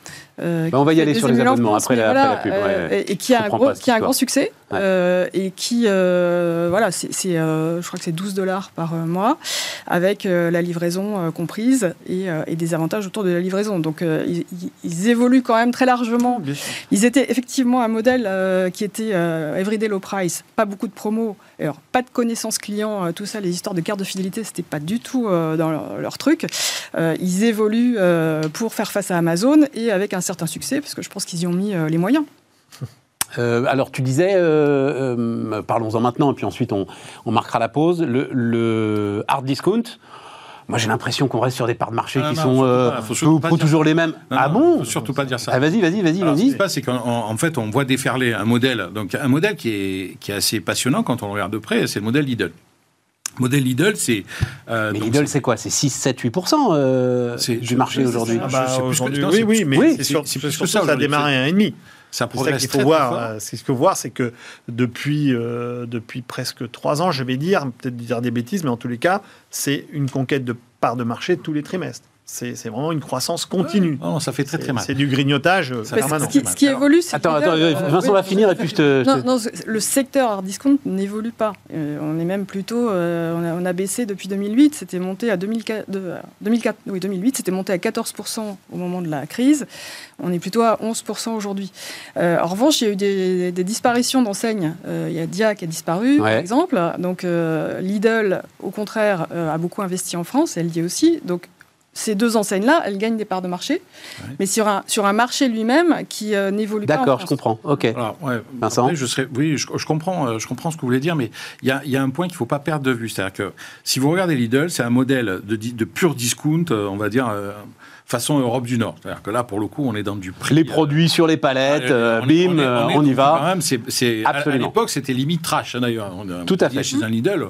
Euh, Bah, on va y qui aller sur les abonnements après la- voilà, après la pub, ouais, euh, ouais. et, qui a un gros, qui a un grand succès Ouais. euh, et qui euh, voilà c'est euh, je crois que c'est 12 dollars par mois avec euh, la livraison euh, comprise et, euh, et des avantages autour de la livraison. Donc euh, ils, évoluent quand même très largement ils étaient effectivement un modèle euh, qui était euh, everyday low price, pas beaucoup de promos, alors pas de connaissances clients, euh, tout ça, les histoires de carte de fidélité, c'était pas du tout euh, dans leur, truc. Euh, ils évoluent pour faire face à Amazon et avec un certain succès, parce que je pense qu'ils y ont mis les moyens. Alors, tu disais, parlons-en maintenant, et puis ensuite on, marquera la pause. Le hard discount, moi j'ai l'impression qu'on reste sur des parts de marché Ah, qui non, sont euh, pas, faut pas toujours les mêmes. Non, ah non, bon faut surtout pas dire ça. Ah, Vas-y, vas-y, vas-y, Alors, ce qui vas-y. se passe, c'est qu'en en en fait, on voit déferler un modèle, donc un modèle qui est, qui est assez passionnant quand on le regarde de près, c'est le modèle Lidl. Le modèle Lidl, c'est. euh, Mais Lidl, c'est quoi? C'est 6, 7, 8% euh, C'est- du marché aujourd'hui. Ah bah, non, oui, oui, mais oui, c'est plus que surtout ça ça, a démarré à un et demi. Ça C'est ça progresse qu'il faut très voir. C'est ce qu'il faut voir, c'est que depuis, euh, depuis presque trois ans, je vais dire, peut-être dire des bêtises, mais en tous les cas, c'est une conquête de part de marché tous les trimestres. C'est c'est vraiment une croissance continue. Non, ça fait très très C'est- mal. C'est du grignotage euh, Ça Mais permanent. ce, qui, ce qui Alors, évolue, c'est Attends, que attends, euh, Vincent oui, va finir et puis je te. je Non, te- non, le secteur hard discount n'évolue pas. Euh, on est même plutôt, euh, on, a, on a baissé depuis 2008, c'était monté à 2004, de- euh, 2004 oui, 2008, c'était monté à 14% au moment de la crise. On est plutôt à 11% aujourd'hui. Euh, en revanche, il y a eu des, des disparitions d'enseignes. Euh, il y a Dia qui a disparu, par exemple. Donc euh, Lidl, au contraire, euh, a beaucoup investi en France, elle y est aussi. Donc ces deux enseignes-là, elles gagnent des parts de marché, Ouais. mais sur un, sur un marché lui-même qui euh, n'évolue pas. D'accord, je comprends. Ok. Alors, ouais, Vincent après, je serais, oui, je, je comprends, euh, je comprends ce que vous voulez dire, mais il y a, il y a un point qu'il ne faut pas perdre de vue. C'est-à-dire que si vous regardez Lidl, c'est un modèle de, de pur discount, euh, on va dire, euh, façon Europe du Nord. C'est-à-dire que là, pour le coup, on est dans du prix. Les euh, produits sur les palettes, euh, on est- bim, on est- on est on y Quand va. même, c'est, c'est- à- à Absolument. l'époque, c'était limite trash, hein, d'ailleurs. On- Tout à fait. Chez un Lidl,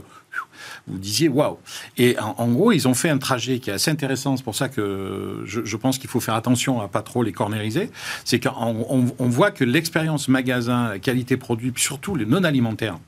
vous disiez waouh. Et en, gros, ils ont fait un trajet qui est assez intéressant. C'est pour ça que je, pense qu'il faut faire attention à pas trop les cornériser. C'est qu'on on, on voit que l'expérience magasin, qualité produit, surtout les non alimentaires.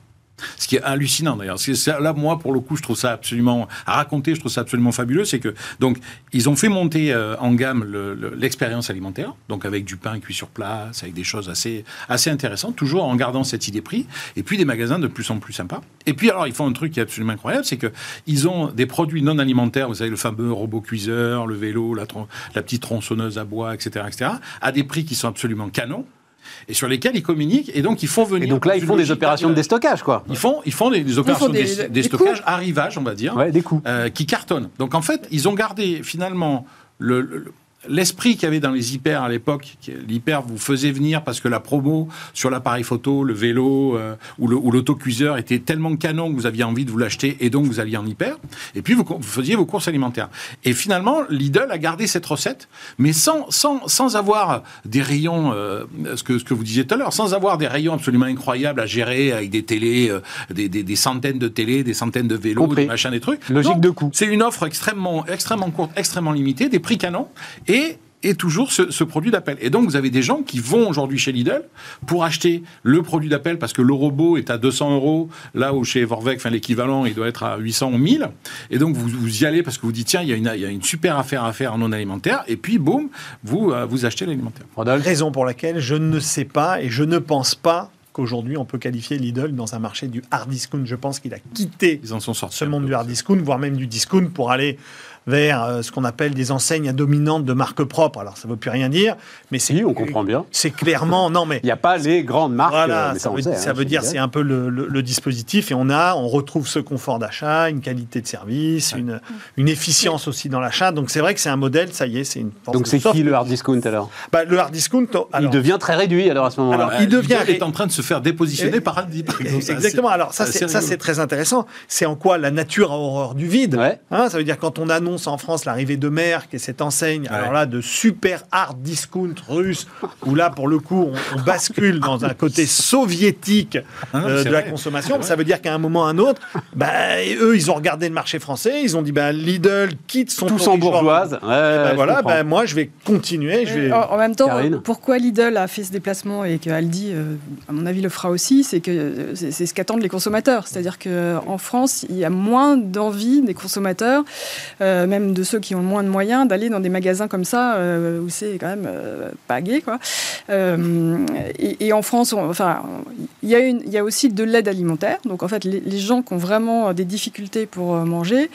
Ce qui est hallucinant d'ailleurs. Là, moi, pour le coup, je trouve ça absolument à raconter. Je trouve ça absolument fabuleux. C'est que donc ils ont fait monter euh, en gamme le- le- l'expérience alimentaire, donc avec du pain cuit sur place, avec des choses assez assez intéressantes, toujours en gardant cette idée prix. Et puis des magasins de plus en plus sympas. Et puis alors, ils font un truc qui est absolument incroyable, c'est que ils ont des produits non alimentaires. Vous savez, le fameux robot cuiseur, le vélo, la, la petite tronçonneuse à bois, etc., etc., à des prix qui sont absolument canons et sur lesquels ils communiquent. Et donc ils font venir. Et donc là, ils font des opérations de déstockage, quoi. Ils font, ils font des, des opérations des- des, stockages, arrivage, on va dire, Ouais, des coûts. euh, qui cartonnent. Donc en fait, ils ont gardé finalement le- le- l'esprit qu'il y avait dans les hyper à l'époque. L'hyper vous faisait venir parce que la promo sur l'appareil photo, le vélo euh, ou l'autocuiseur était tellement canon que vous aviez envie de vous l'acheter et donc vous alliez en hyper. Et puis vous, faisiez vos courses alimentaires. Et finalement, Lidl a gardé cette recette, mais sans, sans, sans avoir des rayons, euh, ce, que, ce que vous disiez tout à l'heure, sans avoir des rayons absolument incroyables à gérer avec des télés, euh, des, des- des centaines de télés, des centaines de vélos, Compris. des machins, des trucs. Logique de coût. C'est une offre extrêmement, extrêmement courte, extrêmement limitée, des prix canons et et toujours ce, ce produit d'appel. Et donc, vous avez des gens qui vont aujourd'hui chez Lidl pour acheter le produit d'appel parce que le robot est à 200 euros, là où chez Vorvec, enfin, l'équivalent, il doit être à 800 ou 1000. Et donc, vous, vous y allez parce que vous dites, tiens, il y, a une, il y a une super affaire à faire en non alimentaire. Et puis, boum, vous, euh, vous achetez l'alimentaire. Raison pour laquelle je ne sais pas et je ne pense pas qu'aujourd'hui on peut qualifier Lidl dans un marché du hard discount. Je pense qu'il a quitté Ils en sont sortis. ce un monde du hard discount, voire même du discount pour aller vers euh, ce qu'on appelle des enseignes à dominante de marque propre. Alors, ça ne veut plus rien dire, mais c'est. Si, on comprend bien. C'est clairement. Non, mais. Il n'y a pas les grandes marques. Voilà, euh, mais ça, on veut, sait, ça hein, veut dire c'est c'est un peu le, le- le dispositif et on a, on retrouve ce confort d'achat, une qualité de service, une, une efficience aussi dans l'achat. Donc c'est vrai que c'est un modèle, ça y est, c'est une force Donc c'est qui le hard discount alors, Bah, Le hard discount, alors, Il devient très réduit alors à ce moment-là. Alors, il devient ré- est en train de se faire dépositionner Et- par Aldi. par exemple. Exactement. Alors ça, c'est ça, très intéressant. C'est en quoi la nature a horreur du vide. Ouais. Hein, ça veut dire quand on annonce en France l'arrivée de Merck et cette enseigne, alors là, de super hard discount russe, où là, pour le coup, on, on bascule dans un côté soviétique Ah euh, de la vrai. consommation. Ça veut dire qu'à un moment ou à un autre, bah, eux, ils ont regardé le marché français, ils ont dit, bah, Lidl quitte son Tous en bourgeoise. Ouais, bah, voilà, bah, moi, je vais continuer. Je vais... En, en même temps, Karine pourquoi Lidl a fait ce déplacement et que Aldi, euh, à mon avis, le fera aussi, c'est que euh, c'est c'est ce qu'attendent les consommateurs. C'est-à-dire qu'en France, il y a moins d'envie des consommateurs, euh, même de ceux qui ont moins de moyens, d'aller dans des magasins comme ça euh, où c'est quand même euh, pas gai, quoi. Euh, et, et en France, on- enfin, il y, a une- il y a aussi de l'aide alimentaire. Donc en fait, les, les gens qui ont vraiment des difficultés pour euh, manger,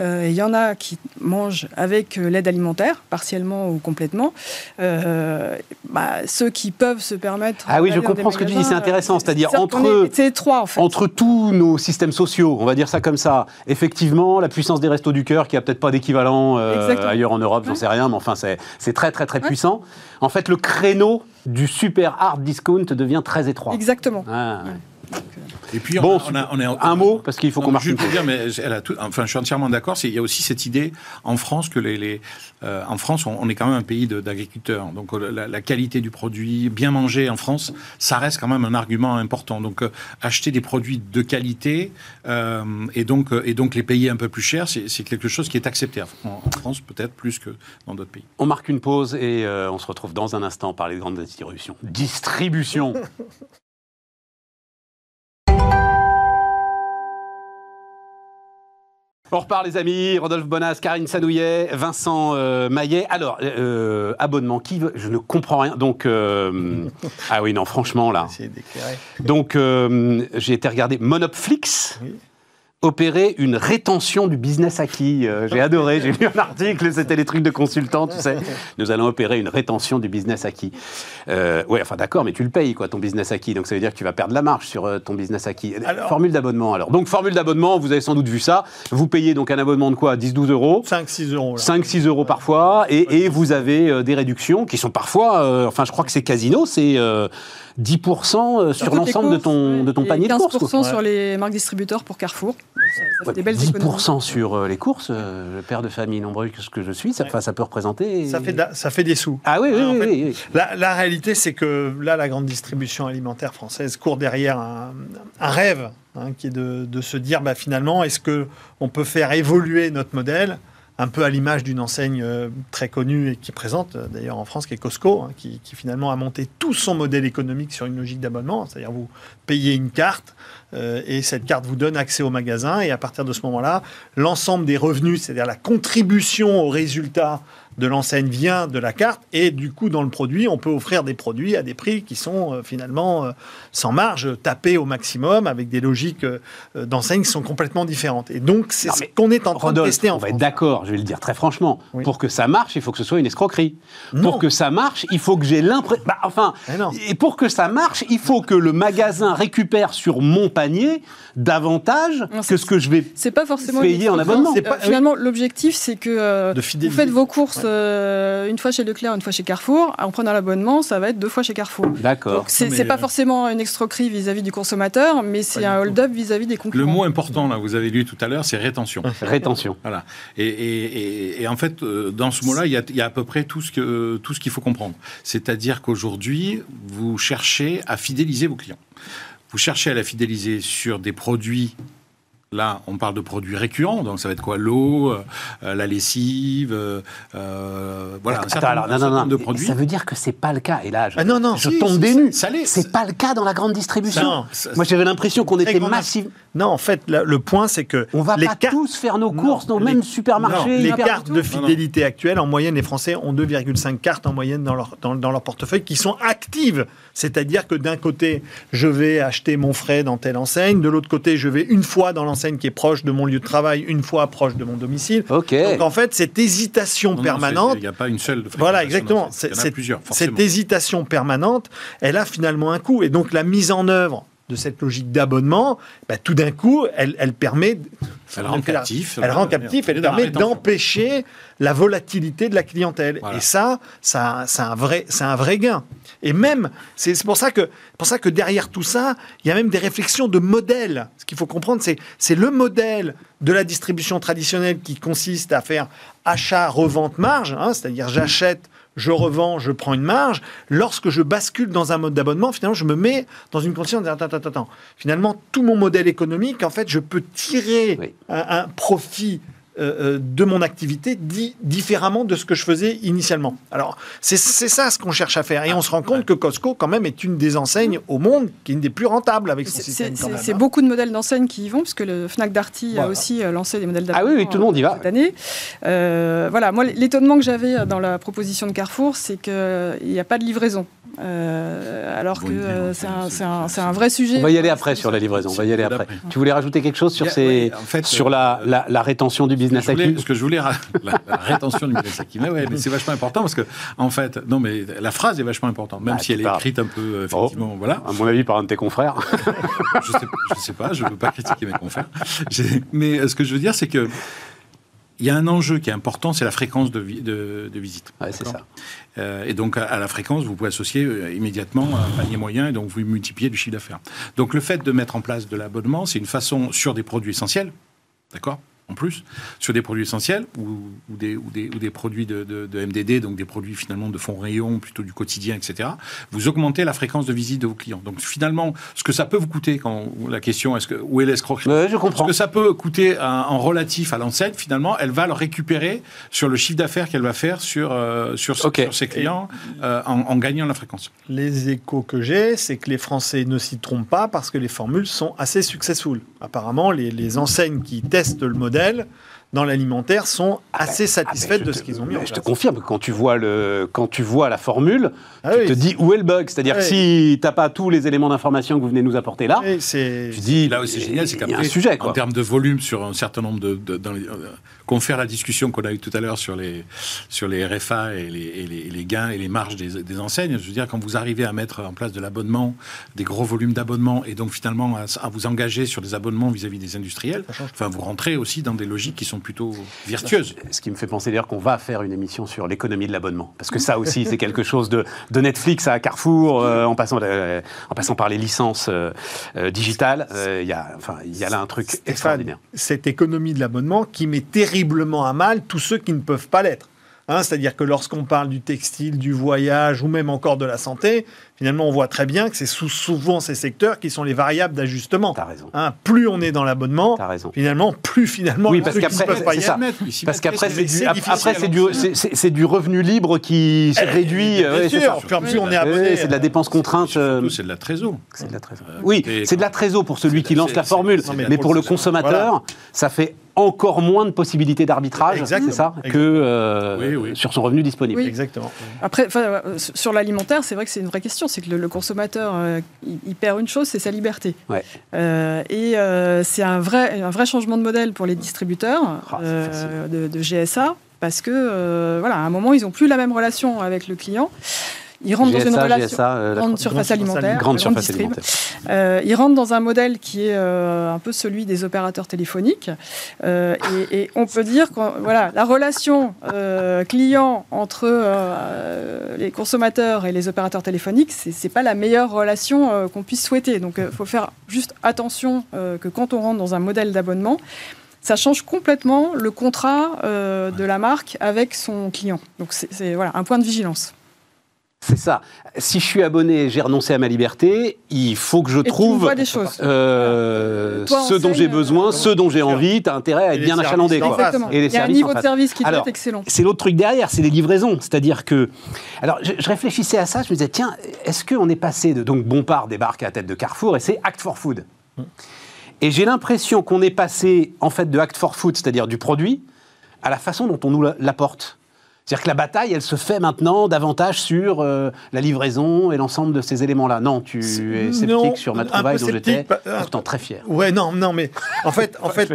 euh, il y en a qui mangent avec euh, l'aide alimentaire, partiellement ou complètement. Euh, bah, ceux qui peuvent se permettre. Ah oui, je des comprends ce que tu dis, c'est intéressant, euh, c'est-à-dire entre- est- C'est étroit en fait. Entre tous nos systèmes sociaux, on va dire ça comme ça, effectivement, la puissance des restos du cœur, qui a peut-être pas d'équivalent euh, ailleurs en Europe, j'en sais rien, mais enfin, c'est très, très, très puissant. En fait, le créneau du super hard discount devient très étroit. Exactement. Ah, ouais. Et puis, Bon, on a, on a- on a- un mot, parce qu'il faut qu'on marque juste une pour pause. dire, mais elle a tout- enfin, je suis entièrement d'accord. Il y a aussi cette idée en France que les, les, euh, en France, on, on est quand même un pays d'agriculteurs. Donc euh, la, la qualité du produit, bien manger en France, ça reste quand même un argument important. Donc euh, acheter des produits de qualité euh, et donc euh, et donc les payer un peu plus cher, c'est quelque chose qui est accepté en, en France peut-être plus que dans d'autres pays. On marque une pause et euh, on se retrouve dans un instant par les grandes distributions. Distribution On repart les amis, Rodolphe Bonas, Karine Sanouillet, Vincent euh, Maillet. Alors, euh, abonnement, qui veut Je ne comprends rien. Donc, euh, ah oui, non, franchement, là. Donc, euh, j'ai été regarder Monopflix. Oui. Opérer une rétention du business acquis. Euh, j'ai adoré, j'ai lu un article, c'était les trucs de consultants, tu sais. Nous allons opérer une rétention du business acquis. Euh, ouais, enfin d'accord, mais tu le payes, quoi, ton business acquis. Donc ça veut dire que tu vas perdre la marge sur euh, ton business acquis. Alors- formule d'abonnement, alors. Donc, formule d'abonnement, vous avez sans doute vu ça. Vous payez donc un abonnement de quoi? 10-12 euros? 5-6 euros. là. 5-6 euros parfois, et, et vous avez euh, des réductions qui sont parfois, enfin je crois que c'est Casino, c'est 10% sur Sur les l'ensemble de ton, ouais. de ton Et panier de 15% courses. quoi. sur les marques distributeurs pour Carrefour. Ça, ça fait Ouais, des belles économies. 10% sur euh, les courses, euh, le père de famille nombreux que ce que je suis, ça, Ouais. ça peut représenter... Ça fait, de la- ça fait des sous. Ah oui, oui, en oui, fait, oui, oui. La, la réalité, c'est que là, la grande distribution alimentaire française court derrière un, un rêve, hein, qui est de, de se dire, bah, finalement, est-ce que on peut faire évoluer notre modèle un peu à l'image d'une enseigne euh, très connue et qui est présente euh, d'ailleurs en France, qui est Costco, hein, qui, finalement a monté tout son modèle économique sur une logique d'abonnement, c'est-à-dire vous payez une carte euh, et cette carte vous donne accès au magasin et à partir de ce moment-là, l'ensemble des revenus, c'est-à-dire la contribution au résultat de l'enseigne vient de la carte et du coup dans le produit on peut offrir des produits à des prix qui sont euh, finalement euh, sans marge tapés au maximum avec des logiques euh, d'enseigne qui sont complètement différentes et donc c'est ce qu'on est en train de Rodolphe, tester on en va être d'accord, je vais le dire très franchement. Oui. Pour que ça marche, il faut que ce soit une escroquerie. Non. Pour que ça marche, il faut que j'ai l'impression... Bah, enfin, et pour que ça marche, il faut que le magasin récupère sur mon panier davantage Non, que ce que je vais... C'est pas forcément Payer en abonnement. Pas- Euh, finalement, l'objectif, c'est que euh, De vous faites vos courses euh, une fois chez Leclerc, une fois chez Carrefour. En prenant l'abonnement, ça va être deux fois chez Carrefour. D'accord. Donc c'est c'est pas euh, forcément une escroquerie vis-à-vis du consommateur, mais c'est un hold-up vis-à-vis des Le concurrents. mot important là, vous avez lu tout à l'heure, c'est rétention. Rétention. Voilà. Et, et- et- et en fait, euh, dans ce mot-là, il y a, il y a à peu près tout ce que tout ce qu'il faut comprendre. C'est-à-dire qu'aujourd'hui, vous cherchez à fidéliser vos clients. Vous cherchez à la fidéliser sur des produits. Là, on parle de produits récurrents, donc ça va être quoi? L'eau, euh, la lessive, euh, euh, voilà, un Attends, certain, alors, un non, non, certain non, nombre de produits. Ça veut dire que c'est pas le cas. Et là, je, Ah non, non, je si, tombe si, des nues. ça l'est. C'est pas le cas dans la grande distribution. Non, Ça- Moi, j'avais l'impression qu'on était grande- massif. Non, en fait, la- le point, c'est que On va les pas cartes- tous faire nos courses dans le les- même supermarché. Non, les hyper- cartes de Non, non. fidélité actuelles, en moyenne, les Français ont 2,5 cartes en moyenne dans leur, dans, dans leur portefeuille qui sont actives. C'est-à-dire que d'un côté, je vais acheter mon frais dans telle enseigne, de l'autre côté, je vais une fois dans l'enseigne enseigne qui est proche de mon lieu de travail, une fois proche de mon domicile. Ok. Donc en fait, cette hésitation Non, permanente, Il n'y a pas une seule. voilà, exactement. Il y en a plusieurs, forcément. Cette hésitation permanente, elle a finalement un coût. Et donc la mise en œuvre de cette logique d'abonnement, bah, tout d'un coup, elle, elle permet... Elle rend captif. Elle rend captif, elle permet d'empêcher la volatilité de la clientèle. Voilà. Et ça, ça c'est un, vrai- un vrai gain. Et même, c'est pour, ça que- pour ça que derrière tout ça, il y a même des réflexions de modèle. Ce qu'il faut comprendre, c'est c'est le modèle de la distribution traditionnelle qui consiste à faire achat, revente, marge, hein, c'est-à-dire j'achète, je revends, je prends une marge. Lorsque je bascule dans un mode d'abonnement, finalement, je me mets dans une condition de dire, attends, attends, attends. Finalement, tout mon modèle économique, en fait, je peux tirer Oui. un, un profit euh, euh, de mon activité di- différemment de ce que je faisais initialement. Alors, c'est c'est ça ce qu'on cherche à faire. Et on se rend compte que Costco, quand même, est une des enseignes au monde qui est une des plus rentables avec son C'est- système. C'est hein. beaucoup de modèles d'enseignes qui y vont, puisque le Fnac Darty a Voilà. aussi euh, lancé des modèles Ah oui, oui, tout le monde y va. cette année. Euh, voilà, moi, l'étonnement que j'avais dans la proposition de Carrefour, c'est qu'il n'y a pas de livraison. Euh, alors que euh, c'est un, un- c'est un vrai sujet. On va y aller après sur la livraison. On va y aller après. Tu voulais rajouter quelque chose sur, ces, ouais, en fait, sur la, la, la rétention du business Ce que je voulais, la, la rétention acquis. Mais ouais, mais c'est vachement important parce que, en fait, non, mais la phrase est vachement importante, même Ah, si elle est écrite un peu, euh, Oh. effectivement, voilà. À mon avis, par un de tes confrères. je sais, je sais pas, je ne veux pas critiquer mes confrères. Mais euh, ce que je veux dire, c'est que il y a un enjeu qui est important, c'est la fréquence de, vi- de, de visite. Ouais, c'est ça. Euh, et donc, à, à la fréquence, vous pouvez associer euh, immédiatement un panier moyen et donc vous multipliez du chiffre d'affaires. Donc, le fait de mettre en place de l'abonnement, c'est une façon sur des produits essentiels, d'accord en plus, sur des produits essentiels ou, ou des, ou, des, ou des produits de, de- de MDD, donc des produits finalement de fond rayon, plutôt du quotidien, etc. Vous augmentez la fréquence de visite de vos clients. Donc finalement, ce que ça peut vous coûter, quand la question est-ce que où est l'escroquerie Ouais, je ce comprends. que ça peut coûter en, en relatif à l'enseigne, finalement, elle va le récupérer sur le chiffre d'affaires qu'elle va faire sur, euh, sur, ses clients euh, en, en gagnant la fréquence. Les échos que j'ai, c'est que les Français ne s'y trompent pas parce que les formules sont assez successful. Apparemment, les, les enseignes qui testent le modèle d'elle dans l'alimentaire sont assez Ah satisfaites ben, de je ce qu'ils ont mis mais en Je te place. confirme que quand tu vois, le, quand tu vois la formule, Ah tu oui, te dis où est le bug? C'est-à-dire que Ouais. si tu n'as pas tous les éléments d'information que vous venez nous apporter là, tu dis Là où c'est génial, c'est qu'après, un sujet. en Quoi. termes de volume sur un certain nombre de, de- dans les, euh, confère la discussion qu'on a eue tout à l'heure sur les sur les RFA et les, et les, et les gains et les marges des, des enseignes. Je veux dire, quand vous arrivez à mettre en place de l'abonnement, des gros volumes d'abonnement, et donc finalement à, à vous engager sur des abonnements vis-à-vis des industriels, enfin vous rentrez aussi dans des logiques qui sont plutôt vertueuses. Ce qui me fait penser d'ailleurs qu'on va faire une émission sur l'économie de l'abonnement. Parce que ça aussi, c'est quelque chose de, de Netflix à Carrefour, euh, en, passant, euh, en passant par les licences euh, euh, digitales. Euh, Il y, a, enfin, il y a là un truc Stéphane, extraordinaire. cette économie de l'abonnement qui met terriblement à mal tous ceux qui ne peuvent pas l'être. Hein, C'est-à-dire que lorsqu'on parle du textile, du voyage ou même encore de la santé, finalement, on voit très bien que c'est sou- souvent ces secteurs qui sont les variables d'ajustement. T'as raison. Hein, plus on est dans l'abonnement, T'as raison. finalement, plus finalement, Oui, parce qu'après, ne peuvent pas y c'est ça. Parce qu'après, c'est du, après, c'est du, c'est- revenu libre qui se réduit. Bien sûr, plus, on est abonné. c'est de la dépense contrainte. euh, c'est de la trésor. C'est de la trésor. Oui, c'est de la trésor pour celui qui lance la formule, mais, pour le consommateur, ça fait encore moins de possibilités d'arbitrage, c'est ça, que Exactement. euh, Oui, oui. sur son revenu disponible. Oui. Exactement. Après, euh, sur l'alimentaire, c'est vrai que c'est une vraie question. C'est que le, le consommateur, euh, il, il perd une chose, c'est sa liberté. Ouais. Euh, et euh, c'est un vrai, un vrai changement de modèle pour les distributeurs Ah, de, de GSA, parce que voilà, à un moment, ils n'ont plus la même relation avec le client. Ils rentrent dans une relation. GSA, euh, grande surface alimentaire, grande la surface alimentaire. Euh, ils rentrent dans un modèle qui est euh, un peu celui des opérateurs téléphoniques. Euh, et, et on peut dire que voilà, la relation euh, client entre euh, les consommateurs et les opérateurs téléphoniques, c'est n'est pas la meilleure relation euh, qu'on puisse souhaiter. Donc il faut faire juste attention euh, que quand on rentre dans un modèle d'abonnement, ça change complètement le contrat euh, de la marque avec son client. Donc c'est c'est, voilà, un point de vigilance. C'est ça. Si je suis abonné, j'ai renoncé à ma liberté, il faut que je Et trouve des euh, Toi, ce dont j'ai besoin, euh, ce dont j'ai envie. Tu as intérêt à Et être bien achalandé. quoi. Exactement. Et les Il y a un niveau de service qui doit Alors, être excellent. C'est l'autre truc derrière, c'est les livraisons. C'est-à-dire que. Alors, je, je réfléchissais à ça, je me disais, tiens, est-ce qu'on est passé de. Donc, Bompard débarque à la tête de Carrefour et c'est Act for Food. Et j'ai l'impression qu'on est passé, en fait, de Act for Food, c'est-à-dire du produit, à la façon dont on nous la- l'apporte. C'est-à-dire que la bataille, elle se fait maintenant davantage sur euh, la livraison et l'ensemble de ces éléments-là. Non, tu es sceptique Non, sur ma peu dont j'étais bah, pourtant très fier. Ouais, non, non, mais en fait, en fait,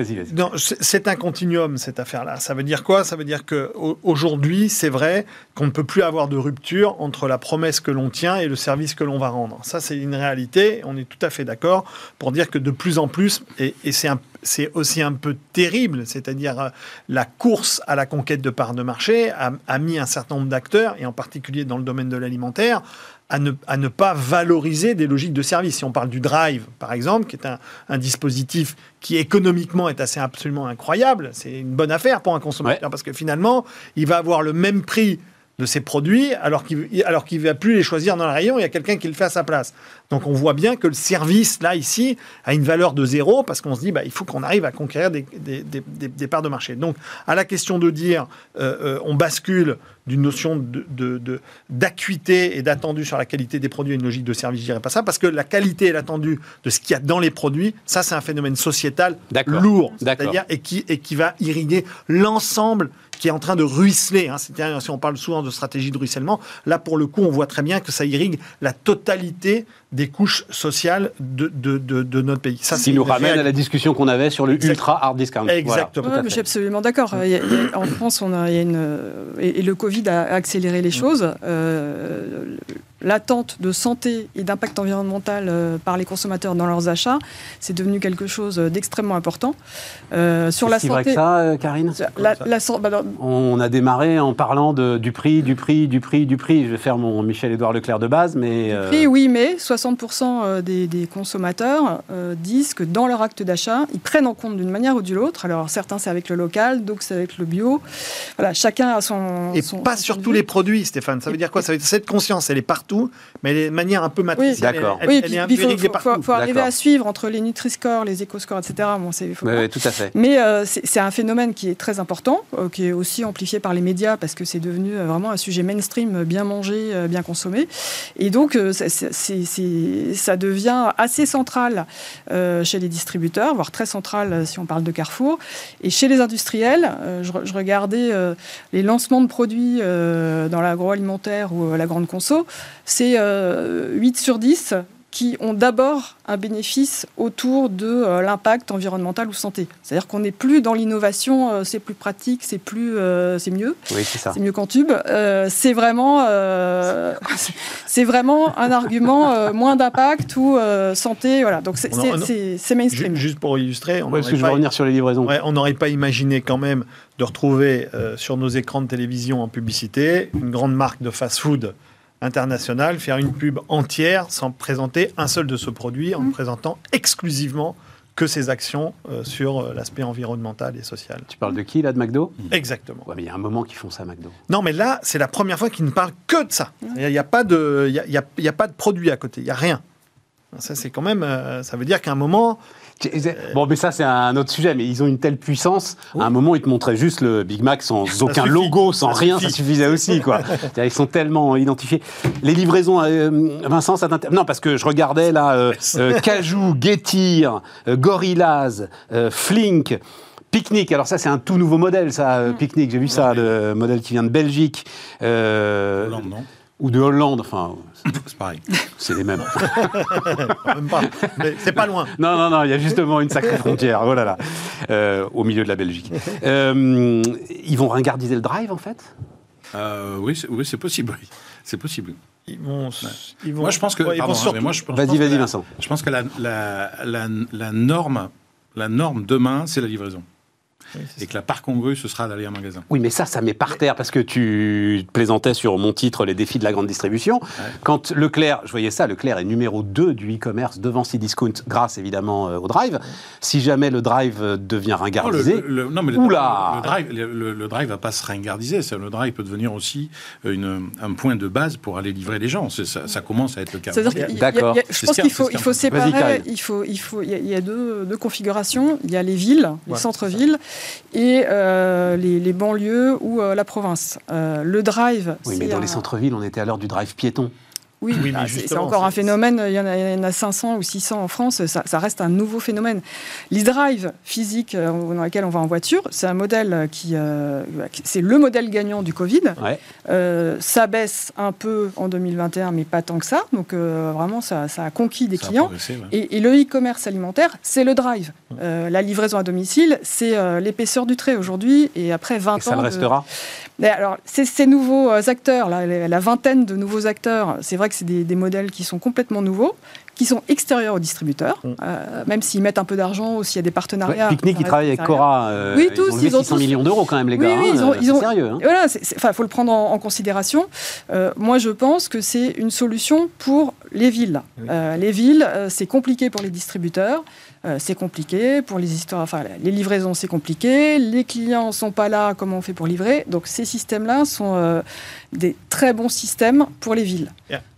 c'est c'est un continuum cette affaire-là. Ça veut dire quoi? Ça veut dire que au- aujourd'hui, c'est vrai qu'on ne peut plus avoir de rupture entre la promesse que l'on tient et le service que l'on va rendre. Ça, c'est une réalité. On est tout à fait d'accord pour dire que de plus en plus, et, et c'est un- c'est aussi un peu terrible, c'est-à-dire euh, la course à la conquête de parts de marché a, a mis un certain nombre d'acteurs, et en particulier dans le domaine de l'alimentaire, à ne, à ne pas valoriser des logiques de service. Si on parle du drive, par exemple, qui est un, un dispositif qui économiquement est assez absolument incroyable, c'est une bonne affaire pour un consommateur parce que finalement, il va avoir le même prix de ses produits alors qu'il alors qu'il va plus les choisir dans le rayon, il y a quelqu'un qui le fait à sa place. Donc on voit bien que le service là ici a une valeur de zéro parce qu'on se dit bah, il faut qu'on arrive à conquérir des, des- des- des- parts de marché. Donc à la question de dire euh, euh, on bascule d'une notion de- de- de- d'acuité et d'attendu sur la qualité des produits à une logique de service, je dirais pas ça parce que la qualité et l'attendu de ce qu'il y a dans les produits, ça c'est un phénomène sociétal lourd, c'est-à-dire et qui, et qui va irriguer l'ensemble qui est en train de ruisseler. hein. C'est-à-dire, si on parle souvent de stratégie de ruissellement, là, pour le coup, on voit très bien que ça irrigue la totalité des couches sociales de, de, de- de notre pays. Ça, qui nous ramène à la discussion qu'on avait sur le Exact- ultra hard discount. Voilà, Exactement. tout à Ouais, mais fait. je suis absolument d'accord. En France, on a, il y a une, et, et le Covid a accéléré les choses. Euh, L'attente de santé et d'impact environnemental euh, par les consommateurs dans leurs achats, c'est devenu quelque chose d'extrêmement important. Euh, sur la C'est si vrai que santé, ça, euh, Karine la, la san- bah, dans- On a démarré en parlant de, du prix, du prix, du prix, du prix. Je vais faire mon Michel-Édouard Leclerc de base, mais... euh, prix, oui, mais 60% des, des consommateurs euh, disent que dans leur acte d'achat, ils prennent en compte d'une manière ou d'une autre. Alors certains c'est avec le local, d'autres c'est avec le bio. Voilà, chacun a son. Et son- pas son sur tous les produits, Stéphane. Ça veut dire quoi? Ça veut dire cette conscience, elle est partout, mais elle est de manière un peu matricielle. D'accord. Elle, Oui, elle puis est puis il faut, faut- faut- faut arriver à suivre entre les Nutri-Score, les éco-scores, etc. Bon, c'est, tout à fait. Mais euh, c'est un phénomène qui est très important, euh, qui est aussi amplifié par les médias parce que c'est devenu euh, vraiment un sujet mainstream, euh, bien mangé, euh, bien consommé. Et donc, euh, c'est- ça devient assez central euh, chez les distributeurs, voire très central euh, si on parle de Carrefour. Et chez les industriels, euh, je, je regardais les lancements de produits dans l'agroalimentaire ou la grande conso, c'est euh, 8 sur 10 qui ont d'abord un bénéfice autour de euh, l'impact environnemental ou santé. C'est-à-dire qu'on n'est plus dans l'innovation, euh, c'est plus pratique, c'est plus, euh, c'est mieux, Oui, c'est ça. c'est mieux qu'en tube. Euh, c'est vraiment, euh, c'est vraiment un argument euh, moins d'impact ou euh, santé. Voilà. Donc c'est c'est- mainstream. Juste pour illustrer, on Ouais, parce que je revenir sur les livraisons. Ouais, on n'aurait pas imaginé quand même de retrouver euh, sur nos écrans de télévision en publicité une grande marque de fast-food internationale faire une pub entière sans présenter un seul de ce produit, en ne présentant exclusivement que ses actions euh, sur euh, l'aspect environnemental et social. Tu parles de qui, là, de McDo? Exactement. Ouais, mais il y a un moment qu'ils font ça, McDo. Non, mais là, c'est la première fois qu'ils ne parlent que de ça. Il n'y a, pas de, il y a, il y a- il y a pas de produit à côté. Il n'y a rien. Ça, c'est quand même. euh, ça veut dire qu'à un moment, Bon, mais ça, c'est un autre sujet. Mais ils ont une telle puissance. À un moment, ils te montraient juste le Big Mac sans aucun logo, sans Ça rien. suffit. Ça suffisait aussi, quoi. Ils sont tellement identifiés. Les livraisons, euh, Vincent, ça t'intéresse? Non, parce que je regardais là, euh, euh, Cajou, Getir, euh, Gorillaz, euh, Flink. Picnic, alors ça c'est un tout nouveau modèle, ça, euh, Picnic, j'ai vu ça, le modèle qui vient de Belgique, Hollande, non? Ou de Hollande, enfin, C'est pareil. c'est les mêmes. même pas. Mais c'est pas loin. Non, non, non, il y a justement une sacrée frontière, oh là là, euh, au milieu de la Belgique. Euh, ils vont ringardiser le drive, en fait? Euh, oui, c'est oui, c'est possible. oui. C'est possible. Ils vont. Ils vont Moi, je pense que. Ouais, ils vont pardon, hein, surtout- mais moi, je pense- je Vas-y, vas-y, Vincent. Je pense que la, la, la, la norme, la norme demain, c'est la livraison. Oui, Et que la part congrue, ce sera d'aller en magasin. Oui, mais ça, ça met par terre, parce que tu plaisantais sur mon titre Les défis de la grande distribution. Quand Leclerc, je voyais ça, Leclerc est numéro 2 du e-commerce devant Cdiscount, grâce évidemment euh, au drive. Si jamais le drive euh, devient le, ringardisé, le- non, mais le, Oula le drive, le, le- le drive va pas se ringardiser. Ça, Le drive peut devenir aussi une, un point de base pour aller livrer les gens. Ça, ça commence à être le cas. D'accord. je pense qu'il faut, il séparer. Il faut, il faut, il y a, il y a deux, deux configurations. Il y a les villes, les Ouais, centres-villes, et euh, les, les banlieues ou euh, la province. Euh, le drive. oui, mais dans un- les centres-villes, on était à l'heure du drive piéton. Oui, Oui, bah, c'est- encore un phénomène. Il y, en a, il y en a 500 ou 600 en France. Ça, ça reste un nouveau phénomène. L'e-drive physique euh, dans lequel on va en voiture, c'est un modèle qui, euh, c'est le modèle gagnant du Covid. Ouais. Euh, ça baisse un peu en 2021, mais pas tant que ça. Donc vraiment, ça, ça a conquis des Ça clients. ouais. Et, et le e-commerce alimentaire, c'est le drive. La livraison à domicile, c'est l'épaisseur du trait aujourd'hui. Et après 20 Et ça ans. le restera? Alors, ces, ces nouveaux euh, acteurs, là, la vingtaine de nouveaux acteurs, c'est vrai que c'est des, des modèles qui sont complètement nouveaux, qui sont extérieurs aux distributeurs, Mm. euh, même s'ils mettent un peu d'argent ou s'il y a des Ouais, partenariats. Ça il reste travaille avec. Cora. euh, Oui, ils ont ils ont 600 tous- millions d'euros quand même, les Oui, gars. oui, hein, ils ont- ils c'est ont- sérieux. hein. Voilà, il faut le prendre en, en considération. Euh, moi, je pense que c'est une solution pour les villes. Les villes, c'est compliqué pour les distributeurs. Euh, c'est compliqué pour les histoires, enfin les livraisons c'est compliqué, les clients sont pas là, comment on fait pour livrer? Donc ces systèmes-là sont euh, des très bons systèmes pour les villes.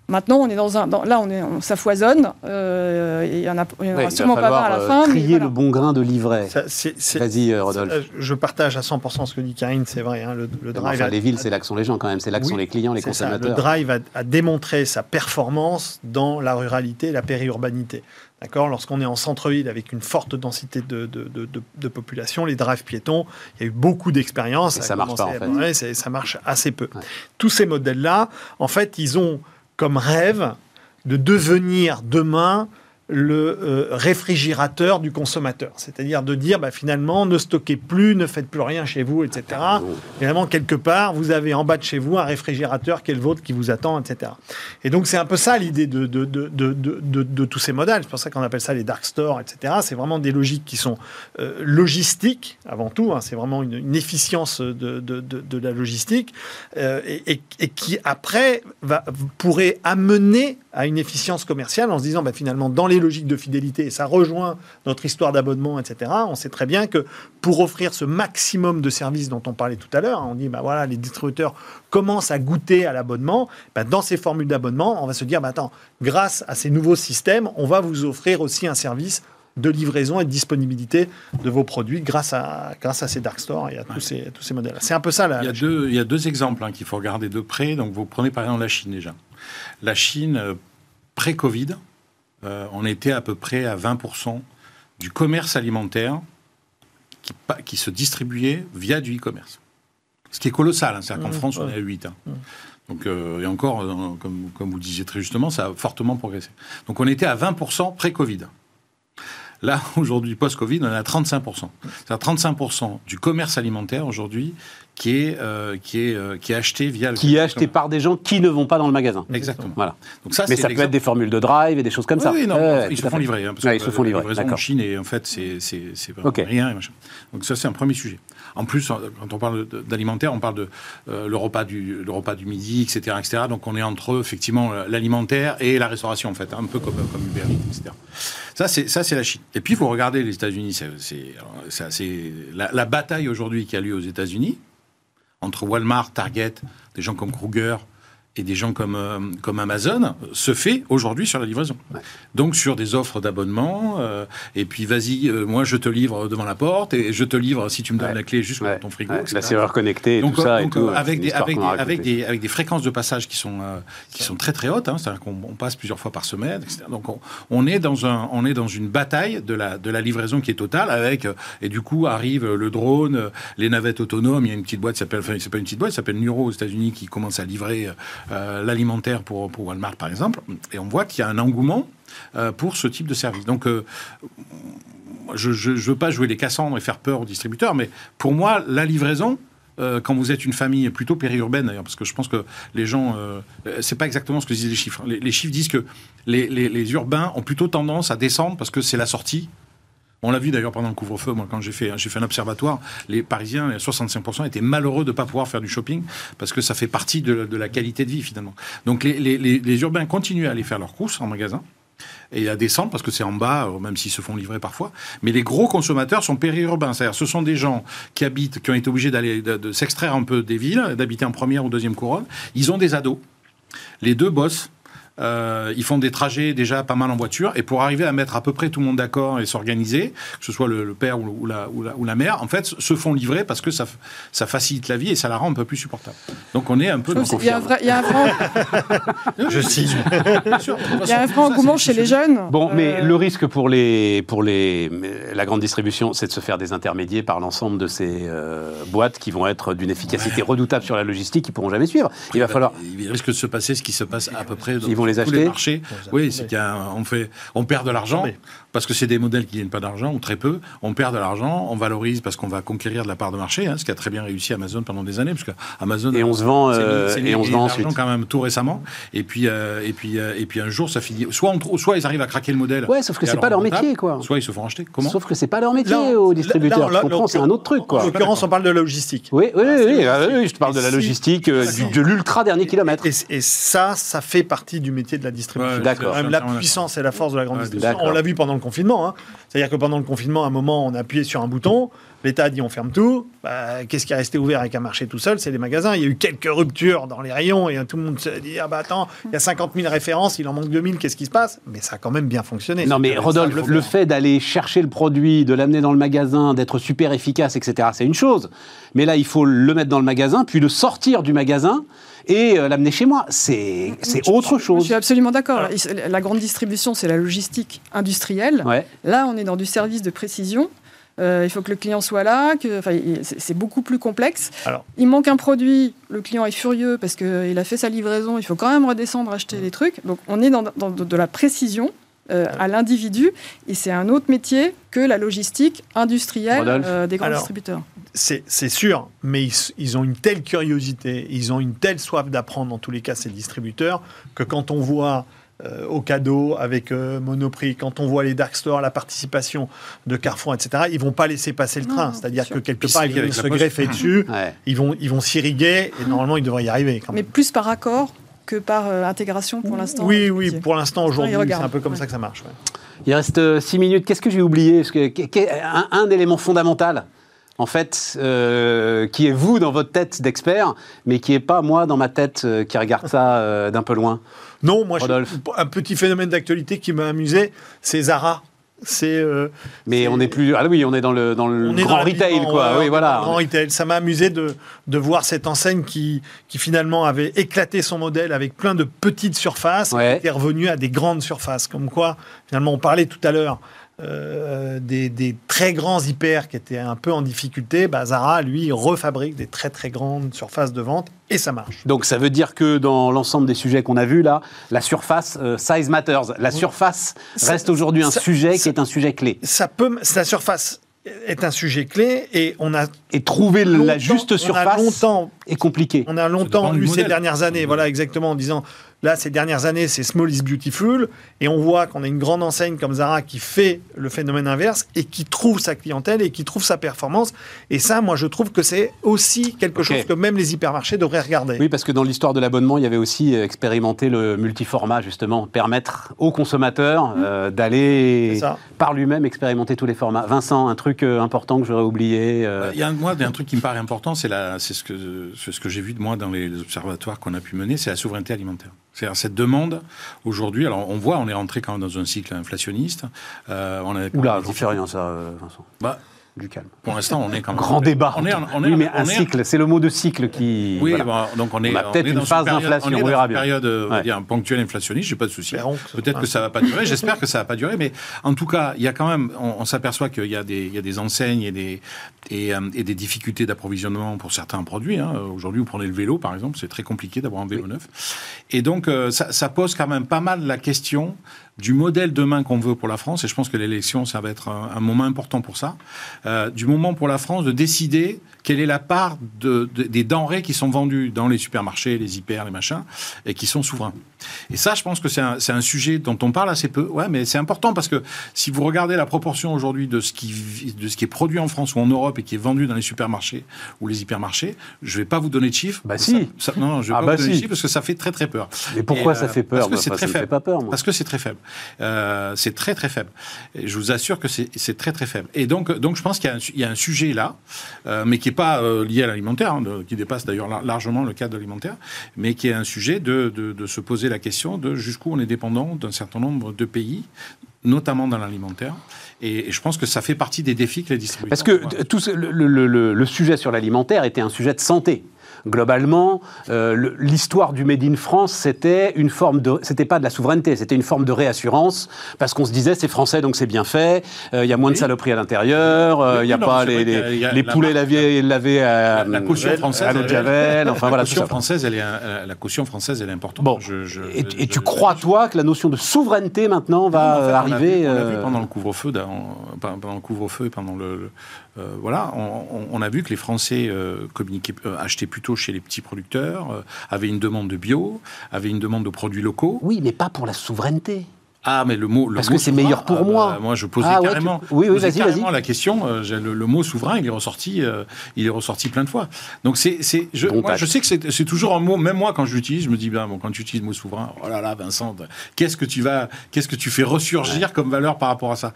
Maintenant, on est dans un, dans- là, on est, on- ça foisonne. euh, et il y en a, il y en aura sûrement pas à la euh, fin. trier voilà. le bon grain de livret. Vas-y, euh, Rodolphe. ça, Je partage à 100% ce que dit Karine, c'est vrai. hein, le, le drive Enfin, a- les villes, c'est là que sont les gens quand même. C'est là que Oui, sont les clients, les ça, consommateurs. Le drive a, a démontré sa performance dans la ruralité la périurbanité. D'accord? Lorsqu'on est en centre-ville avec une forte densité de, de- de- de- de population, les drives piétons, il y a eu beaucoup d'expériences. Ça marche pas, en fait. ouais, ça marche assez peu. Ouais. Tous ces modèles-là, en fait, ils ont comme rêve de devenir demain le euh, réfrigérateur du consommateur. C'est-à-dire de dire, bah, finalement, ne stockez plus, ne faites plus rien chez vous, etc. Bon. Finalement, quelque part, vous avez en bas de chez vous un réfrigérateur qui est le vôtre, qui vous attend, etc. Et donc, c'est un peu ça l'idée de, de, de, de, de- tous ces modèles. C'est pour ça qu'on appelle ça les dark stores, etc. C'est vraiment des logiques qui sont euh, logistiques, avant tout. hein. C'est vraiment une, une efficience de, de, de, de la logistique euh, et, et- et qui, après, va, pourrait amener à une efficience commerciale en se disant, bah, finalement, dans les logiques de fidélité, et ça rejoint notre histoire d'abonnement, etc., on sait très bien que pour offrir ce maximum de services dont on parlait tout à l'heure, on dit, bah, voilà, les distributeurs commencent à goûter à l'abonnement, bah, dans ces formules d'abonnement, on va se dire, bah, attends, grâce à ces nouveaux systèmes, on va vous offrir aussi un service de livraison et de disponibilité de vos produits grâce à, grâce à ces dark stores et à tous ces, tous ces modèles. C'est un peu ça, là. Il y a deux, il y a deux exemples hein, qu'il faut regarder de près. Donc, vous prenez par exemple la Chine déjà. La Chine, euh, pré-Covid, euh, on était à peu près à 20% du commerce alimentaire qui, se distribuait via du e-commerce. Ce qui est colossal. hein. C'est-à-dire qu'en Mmh, France, on est à 8. hein. Mmh. Donc, euh, et encore, euh, comme, comme vous disiez très justement, ça a fortement progressé. Donc, on était à 20% pré-Covid. Là, aujourd'hui, post-Covid, on est à 35%. C'est-à-dire 35% du commerce alimentaire aujourd'hui qui est, euh, qui, est, euh, qui est acheté via le Qui est acheté par des gens qui ne vont pas dans le magasin. Exactement. Voilà. Donc ça, Mais ça peut être des formules de drive et des choses comme ça. oui, non, Ouais, ils se font livrer. hein, parce Ouais, que ils se font livrer, livraison en d'accord. Chine, et en fait, c'est c'est- c'est vraiment Ok. rien. et. Donc ça, c'est un premier sujet. En plus, quand on parle d'alimentaire, on parle de euh, le, repas du, le repas du midi, etc., etc. Donc on est entre, effectivement, l'alimentaire et la restauration, en fait, hein, un peu comme, comme Uber Eats, etc. Ça, c'est ça, c'est la Chine. Et puis, vous regardez les États-Unis, c'est la, la bataille aujourd'hui qui a lieu aux États-Unis, entre Walmart, Target, des gens comme Kruger et des gens comme, euh, comme Amazon, se fait aujourd'hui sur la livraison. Ouais. Donc sur des offres d'abonnement, euh, et puis vas-y, euh, moi je te livre devant la porte, et je te livre si tu me donnes Ouais. la clé juste Ouais. ton frigo. La serrure connectée et Donc, tout ça. donc, et tout, euh, avec, des, avec, des, avec, des, avec des fréquences de passage qui sont, euh, qui sont très très hautes, hein, c'est-à-dire qu'on on passe plusieurs fois par semaine, etc. Donc on, on est dans un, on est dans une bataille de la, de la livraison qui est totale, avec, euh, et du coup arrive le drone, euh, les navettes autonomes, il y a une petite boîte, qui s'appelle, enfin c'est pas une petite boîte, ça s'appelle Nuro aux États-Unis qui commence à livrer euh, l'alimentaire pour, pour Walmart par exemple, et on voit qu'il y a un engouement euh, pour ce type de service. Donc euh, je ne veux pas jouer les Cassandres et faire peur aux distributeurs, mais pour moi, la livraison, quand vous êtes une famille plutôt périurbaine d'ailleurs, parce que je pense que les gens, euh, c'est pas exactement ce que disent les chiffres. Les, chiffres disent que les- les urbains ont plutôt tendance à descendre parce que c'est la sortie. On l'a vu d'ailleurs pendant le couvre-feu, moi quand j'ai fait, fait un observatoire, les Parisiens, les 65% étaient malheureux de ne pas pouvoir faire du shopping parce que ça fait partie de, la qualité de vie finalement. Donc les, urbains continuent à aller faire leurs courses en magasin et à descendre parce que c'est en bas, euh, même s'ils se font livrer parfois. Mais les gros consommateurs sont périurbains, c'est-à-dire ce sont des gens qui habitent, qui ont été obligés d'aller s'extraire un peu des villes, d'habiter en première ou deuxième couronne. Ils ont des ados. Les deux bossent. Euh, ils font des trajets déjà pas mal en voiture, et pour arriver à mettre à peu près tout le monde d'accord et s'organiser, que ce soit le, le père ou, ou la, ou, la, ou, la, mère, en fait, se font livrer parce que ça, ça facilite la vie et ça la rend un peu plus supportable. Donc on est un peu dans Il y a un vrai, il y a un vrai, Je signe. il y a un vrai engouement chez les jeunes. Bon, mais Euh, le risque pour, les, pour les, la grande distribution, c'est de se faire désintermédier par l'ensemble de ces euh, boîtes qui vont être d'une efficacité redoutable sur la logistique, qui pourront jamais suivre. Il va falloir. Il risque de se passer ce qui se passe à peu près dans les tous acheter. les marchés. Oui, c'est qu'on fait, on perd de l'argent parce que c'est des modèles qui gagnent pas d'argent ou très peu. On perd de l'argent, on valorise parce qu'on va conquérir de la part de marché, hein, ce qui a très bien réussi Amazon pendant des années, parce que Amazon Et on se vend, euh, et on se vend ensuite. quand même tout récemment. Et puis euh, et puis euh, et puis un jour ça finit. Soit on soit ils arrivent à craquer le modèle. Ouais, sauf que c'est pas leur rentable, métier, quoi. Soit ils se font racheter. Comment? Sauf que c'est pas leur métier Là, aux là, distributeurs. là, je comprends, c'est un autre truc, En quoi. l'occurrence, on parle de la logistique. Oui, oui, oui, oui, ah, oui, je te parle de la si- logistique, euh, du- de l'ultra dernier kilomètre. Et, ça, ça fait partie du métier de la distribution. D'accord. La puissance et la force de la grande distribution. On l'a vu pendant le hein. C'est-à-dire que pendant le confinement, à un moment, on a appuyé sur un bouton. L'État a dit on ferme tout. Bah, Qu'est-ce qui est resté ouvert avec un marché tout seul? C'est les magasins. Il y a eu quelques ruptures dans les rayons et tout le monde se dit ah bah attends, il y a 50 000 références, il en manque 2000, qu'est-ce qui se passe? Mais ça a quand même bien fonctionné. Non, mais Rodolphe, le fait d'aller chercher le produit, de l'amener dans le magasin, d'être super efficace, etc., c'est une chose. Mais là, il faut le mettre dans le magasin, puis le sortir du magasin et euh, l'amener chez moi. C'est c'est autre Je chose. suis absolument d'accord. La- La grande distribution, c'est la logistique industrielle. Ouais. Là, on est dans du service de précision. Euh, il faut que le client soit là. Que, enfin, c'est beaucoup plus complexe. Alors. il manque un produit, le client est furieux parce qu'il a fait sa livraison. Il faut quand même redescendre acheter les trucs. Donc, on est dans, dans de, de la précision. euh, à l'individu, et c'est un autre métier que la logistique industrielle euh, des grands Alors, distributeurs. C'est c'est sûr, mais ils, ils ont une telle curiosité, ils ont une telle soif d'apprendre, dans tous les cas, ces distributeurs, que quand on voit euh, au cadeau avec euh, Monoprix, quand on voit les dark stores, la participation de Carrefour, etc., ils vont pas laisser passer le train. C'est-à-dire que quelque part, ils vont se greffer dessus, Ouais. ils vont, ils vont s'irriguer, et normalement, ils devraient y arriver quand Mais même. plus par accord que par euh, intégration pour l'instant. Oui, euh, oui, pour l'instant, aujourd'hui, c'est un peu comme Ouais. ça que ça marche. ouais. Il reste euh, six minutes. Qu'est-ce que j'ai oublié? Parce que, qu'est- qu'est- un, un élément fondamental, en fait, euh, qui est vous dans votre tête d'expert, mais qui n'est pas moi dans ma tête euh, qui regarde ça euh, d'un peu loin. Non, moi, je- Rodolphe. un petit phénomène d'actualité qui m'a amusé, c'est Zara. C'est Mais on n'est plus. Ah oui, on est dans le, dans le on est grand dans retail, quoi. ouais, oui, est voilà. grand retail. Ça m'a amusé de, de voir cette enseigne qui, qui finalement avait éclaté son modèle avec plein de petites surfaces Ouais. et est revenue à des grandes surfaces. Comme quoi, finalement, on parlait tout à l'heure euh, des, des très grands hyper qui étaient un peu en difficulté. Bah, Zara, lui, refabrique des très très grandes surfaces de vente et ça marche. Donc ça veut dire que dans l'ensemble des sujets qu'on a vus là, la surface, euh, size matters. La surface Ça- reste aujourd'hui un ça- sujet qui est un sujet clé. Ça peut, la surface est un sujet clé et on a Et trouver la juste on a surface longtemps est compliqué. On a longtemps eu ces dernières années, voilà exactement, en disant là ces dernières années c'est small is beautiful, et on voit qu'on a une grande enseigne comme Zara qui fait le phénomène inverse et qui trouve sa clientèle et qui trouve sa performance. Et ça, moi je trouve que c'est aussi quelque chose que même les hypermarchés devraient regarder. Oui, parce que dans l'histoire de l'abonnement, il y avait aussi expérimenté le multiformat, justement, permettre au consommateur euh, d'aller par lui-même expérimenter tous les formats. Vincent, un truc euh, important que j'aurais oublié. euh, Il y a un, moi, un truc qui me paraît important, c'est la- c'est ce que, c'est ce que j'ai vu de moi dans les observatoires qu'on a pu mener, c'est la souveraineté alimentaire. C'est-à-dire cette demande aujourd'hui. Alors on voit, on est rentré quand même dans un cycle inflationniste. Euh, on a, Oula, j'en sais rien, ça, euh, Vincent. Bah, Du calme. pour l'instant, on est quand même Grand débat. On est, en- on est, oui, mais on un est- cycle, c'est le mot de cycle qui. Oui, voilà. bah, donc on est. On a peut-être une phase période- d'inflation, on verra une bien. période euh, Ouais. dire, ponctuelle inflationniste, j'ai pas de souci. Ce Peut-être que ça va pas durer. J'espère que ça va pas durer, mais en tout cas, il y a quand même. On, on s'aperçoit qu'il y a des, il y a des enseignes et des et, euh, et des difficultés d'approvisionnement pour certains produits. hein. Aujourd'hui, vous prenez le vélo, par exemple, c'est très compliqué d'avoir un vélo neuf. Et donc, euh, ça, ça pose quand même pas mal la question du modèle demain qu'on veut pour la France, et je pense que l'élection, ça va être un, moment important pour ça, euh, du moment pour la France de décider quelle est la part de, de- des denrées qui sont vendues dans les supermarchés, les hyper, les machins, et qui sont souverains. Et ça, je pense que c'est un, un sujet dont on parle assez peu. Ouais, mais c'est important parce que si vous regardez la proportion aujourd'hui de, ce qui de ce qui est produit en France ou en Europe et qui est vendu dans les supermarchés ou les hypermarchés, je vais pas vous donner de chiffres. Bah si. ça- non, non, je vais Ah pas bah vous donner de si. chiffres parce que ça fait très très peur. Mais pourquoi Et, ça euh, fait peur Parce que c'est très faible. pas peur, moi? Parce que c'est très faible. Euh, c'est très très faible. Et je vous assure que c'est très très faible. Et donc, donc je pense qu'il y y a un sujet là, euh, mais qui n'est pas euh, lié à l'alimentaire, hein, qui dépasse d'ailleurs lar- largement le cadre alimentaire, mais qui est un sujet de, de, de se poser la question de jusqu'où on est dépendant d'un certain nombre de pays, notamment dans l'alimentaire. Et, je pense que ça fait partie des défis que les distributeurs. Parce que vont avoir. t- tout ce- le, le- le- le sujet sur l'alimentaire était un sujet de santé. Globalement, euh, l'histoire du Made in France, c'était une forme de, c'était pas de la souveraineté, c'était une forme de réassurance, parce qu'on se disait c'est français donc c'est bien fait, euh, il y a moins de saloperies à l'intérieur, euh, il Oui, n'y a non, pas les, a la poulets lavés, lavés à, La- la caution à française, l'eau de Javel, enfin la voilà tout caution ça. française, elle est la caution française, elle est importante. Bon. Je- je- Et, je- et tu crois toi que la notion de souveraineté maintenant va Non, mais en fait, euh, on l'a arriver vu- On l'a vu euh, pendant le couvre-feu, pendant le couvre-feu et pendant le, le- euh, voilà, on, on- on a vu que les Français euh, euh, achetaient plutôt chez les petits producteurs, euh, avaient une demande de bio, avaient une demande de produits locaux. Oui, mais pas pour la souveraineté. Ah, mais le mot, le Parce mot que c'est souverain, meilleur pour ah, bah, moi. moi, je posais Ah ouais, carrément, tu- oui, oui, posais vas-y, carrément vas-y. la question. euh, le, le mot souverain, il est ressorti, euh, il est ressorti plein de fois. Donc c'est, c'est, je, Bon moi, je sais que c'est, c'est toujours un mot. Même moi, quand je l'utilise, je me dis bien, bon, quand tu utilises le mot souverain, oh là là, Vincent, qu'est-ce que tu vas, qu'est-ce que tu fais ressurgir comme valeur par rapport à ça?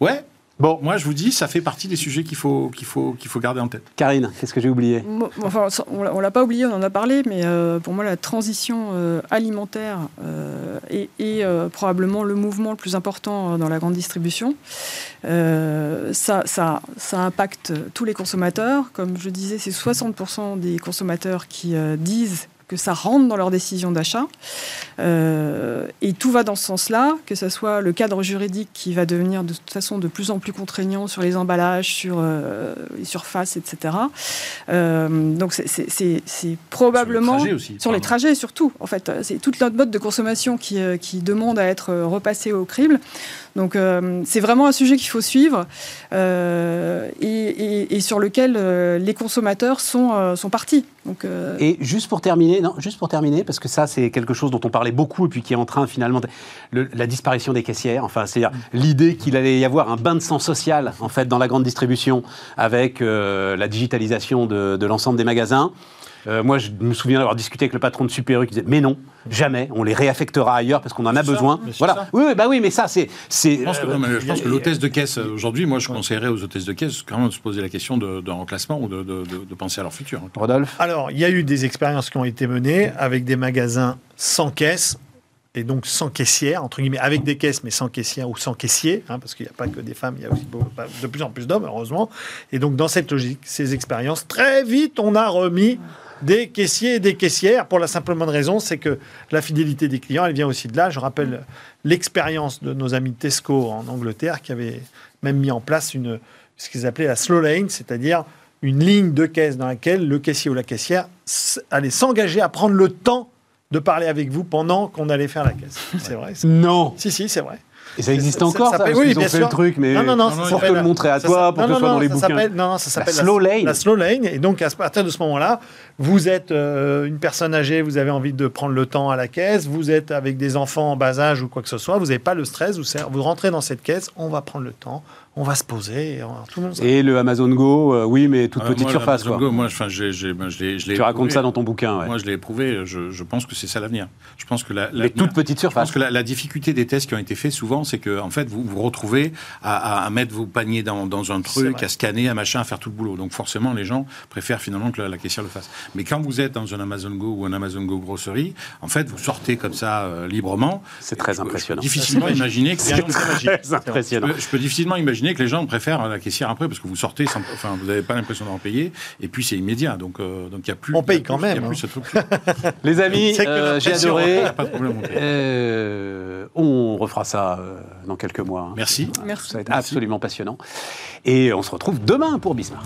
Ouais. Bon, moi, je vous dis, ça fait partie des sujets qu'il faut, qu'il faut, qu'il faut garder en tête. Karine, qu'est-ce que j'ai oublié? Enfin, on l'a- on l'a pas oublié, on en a parlé, mais euh, pour moi, la transition euh, alimentaire euh, est, est, euh, probablement le mouvement le plus important euh, dans la grande distribution. Euh, ça, ça, ça impacte tous les consommateurs. Comme je disais, c'est 60% des consommateurs qui euh, disent que ça rentre dans leur décision d'achat. Euh, et tout va dans ce sens-là, que ce soit le cadre juridique qui va devenir de toute façon de plus en plus contraignant sur les emballages, sur euh, les surfaces, etc. Euh, donc c'est- probablement... Sur les trajets aussi, Sur les trajets surtout, en fait. C'est toute notre mode de consommation qui, euh, qui demande à être repassée au crible. Donc euh, c'est vraiment un sujet qu'il faut suivre euh, et, et- et sur lequel euh, les consommateurs sont, euh, sont partis. Donc, euh, Et juste pour terminer, non, juste pour terminer, parce que ça c'est quelque chose dont on parlait beaucoup et puis qui est en train finalement, de- le- la disparition des caissières. Enfin, c'est-à-dire l'idée qu'il allait y avoir un bain de sang social en fait dans la grande distribution avec euh, la digitalisation de, de l'ensemble des magasins. Euh, moi, je me souviens d'avoir discuté avec le patron de Super U qui disait mais non, jamais, on les réaffectera ailleurs parce qu'on en a ça, besoin. Voilà. Oui, oui, bah oui, mais ça c'est. Je pense que, euh, que l'hôtesse de caisse, aujourd'hui, moi, je conseillerais aux hôtesses de caisse quand même de se poser la question de- d'un remplacement ou de, de- de- de penser à leur futur. hein. Rodolphe. Alors, il y a eu des expériences qui ont été menées avec des magasins sans caisse et donc sans caissière, entre guillemets, avec des caisses mais sans caissière ou sans caissier, hein, parce qu'il n'y a pas que des femmes, il y a aussi beaucoup- de plus en plus d'hommes, heureusement. Et donc, dans cette logique, ces expériences, très vite, on a remis des caissiers et des caissières pour la simple bonne raison, c'est que la fidélité des clients, elle vient aussi de là. Je rappelle l'expérience de nos amis Tesco en Angleterre qui avaient même mis en place une, ce qu'ils appelaient la slow lane, c'est-à-dire une ligne de caisse dans laquelle le caissier ou la caissière allait s'engager à prendre le temps de parler avec vous pendant qu'on allait faire la caisse. C'est vrai. Non. Si, si, c'est vrai. Et ça existe Ça- ça encore, ça, parce oui, qu'ils ont bien fait sûr. le truc, mais Non, non, non, ça pour te le la- montrer à ça toi, pour que ce soit dans les ça bouquins. Non, ça s'appelle slow lane. La slow lane. Et donc, à partir de ce moment-là, vous êtes euh, une personne âgée, vous avez envie de prendre le temps à la caisse, vous êtes avec des enfants en bas âge ou quoi que ce soit, vous n'avez pas le stress, vous rentrez dans cette caisse, on va prendre le temps, on va se poser, et on- tout le monde Et le Amazon Go, euh, oui, mais toute Euh, petite moi, surface. l'Amazon Quoi. Go, moi, enfin, j'ai- j'ai- ben, je l'ai- je l'ai Tu racontes ça dans ton bouquin, ouais. Moi, je l'ai éprouvé. Je, je pense que c'est ça l'avenir. Je pense que la, mais toute petite Je pense surface. que la, la difficulté des tests qui ont été faits souvent, c'est que en fait, vous vous retrouvez à, à- à mettre vos paniers dans, dans un C'est truc, à scanner, à machin, à faire tout le boulot. Donc forcément, les gens préfèrent finalement que la, la caissière le fasse. Mais quand vous êtes dans un Amazon Go ou un Amazon Go grosserie, en fait, vous sortez comme ça euh, librement. C'est très impressionnant. Je peux difficilement imaginer gens- Très impressionnant. je peux difficilement imaginer que les gens préfèrent la caissière après parce que vous sortez, sans, enfin, vous n'avez pas l'impression d'en payer et puis c'est immédiat. Donc, euh, donc il y a plus. On paye quand plus- même, y a hein. plus ce truc. Les amis, C'est que euh, j'ai adoré. Il y a pas de problème. on paye. Euh, on refera ça euh, dans quelques mois. hein. Merci. Merci. Ça va être absolument passionnant. Et on se retrouve demain pour Bismart.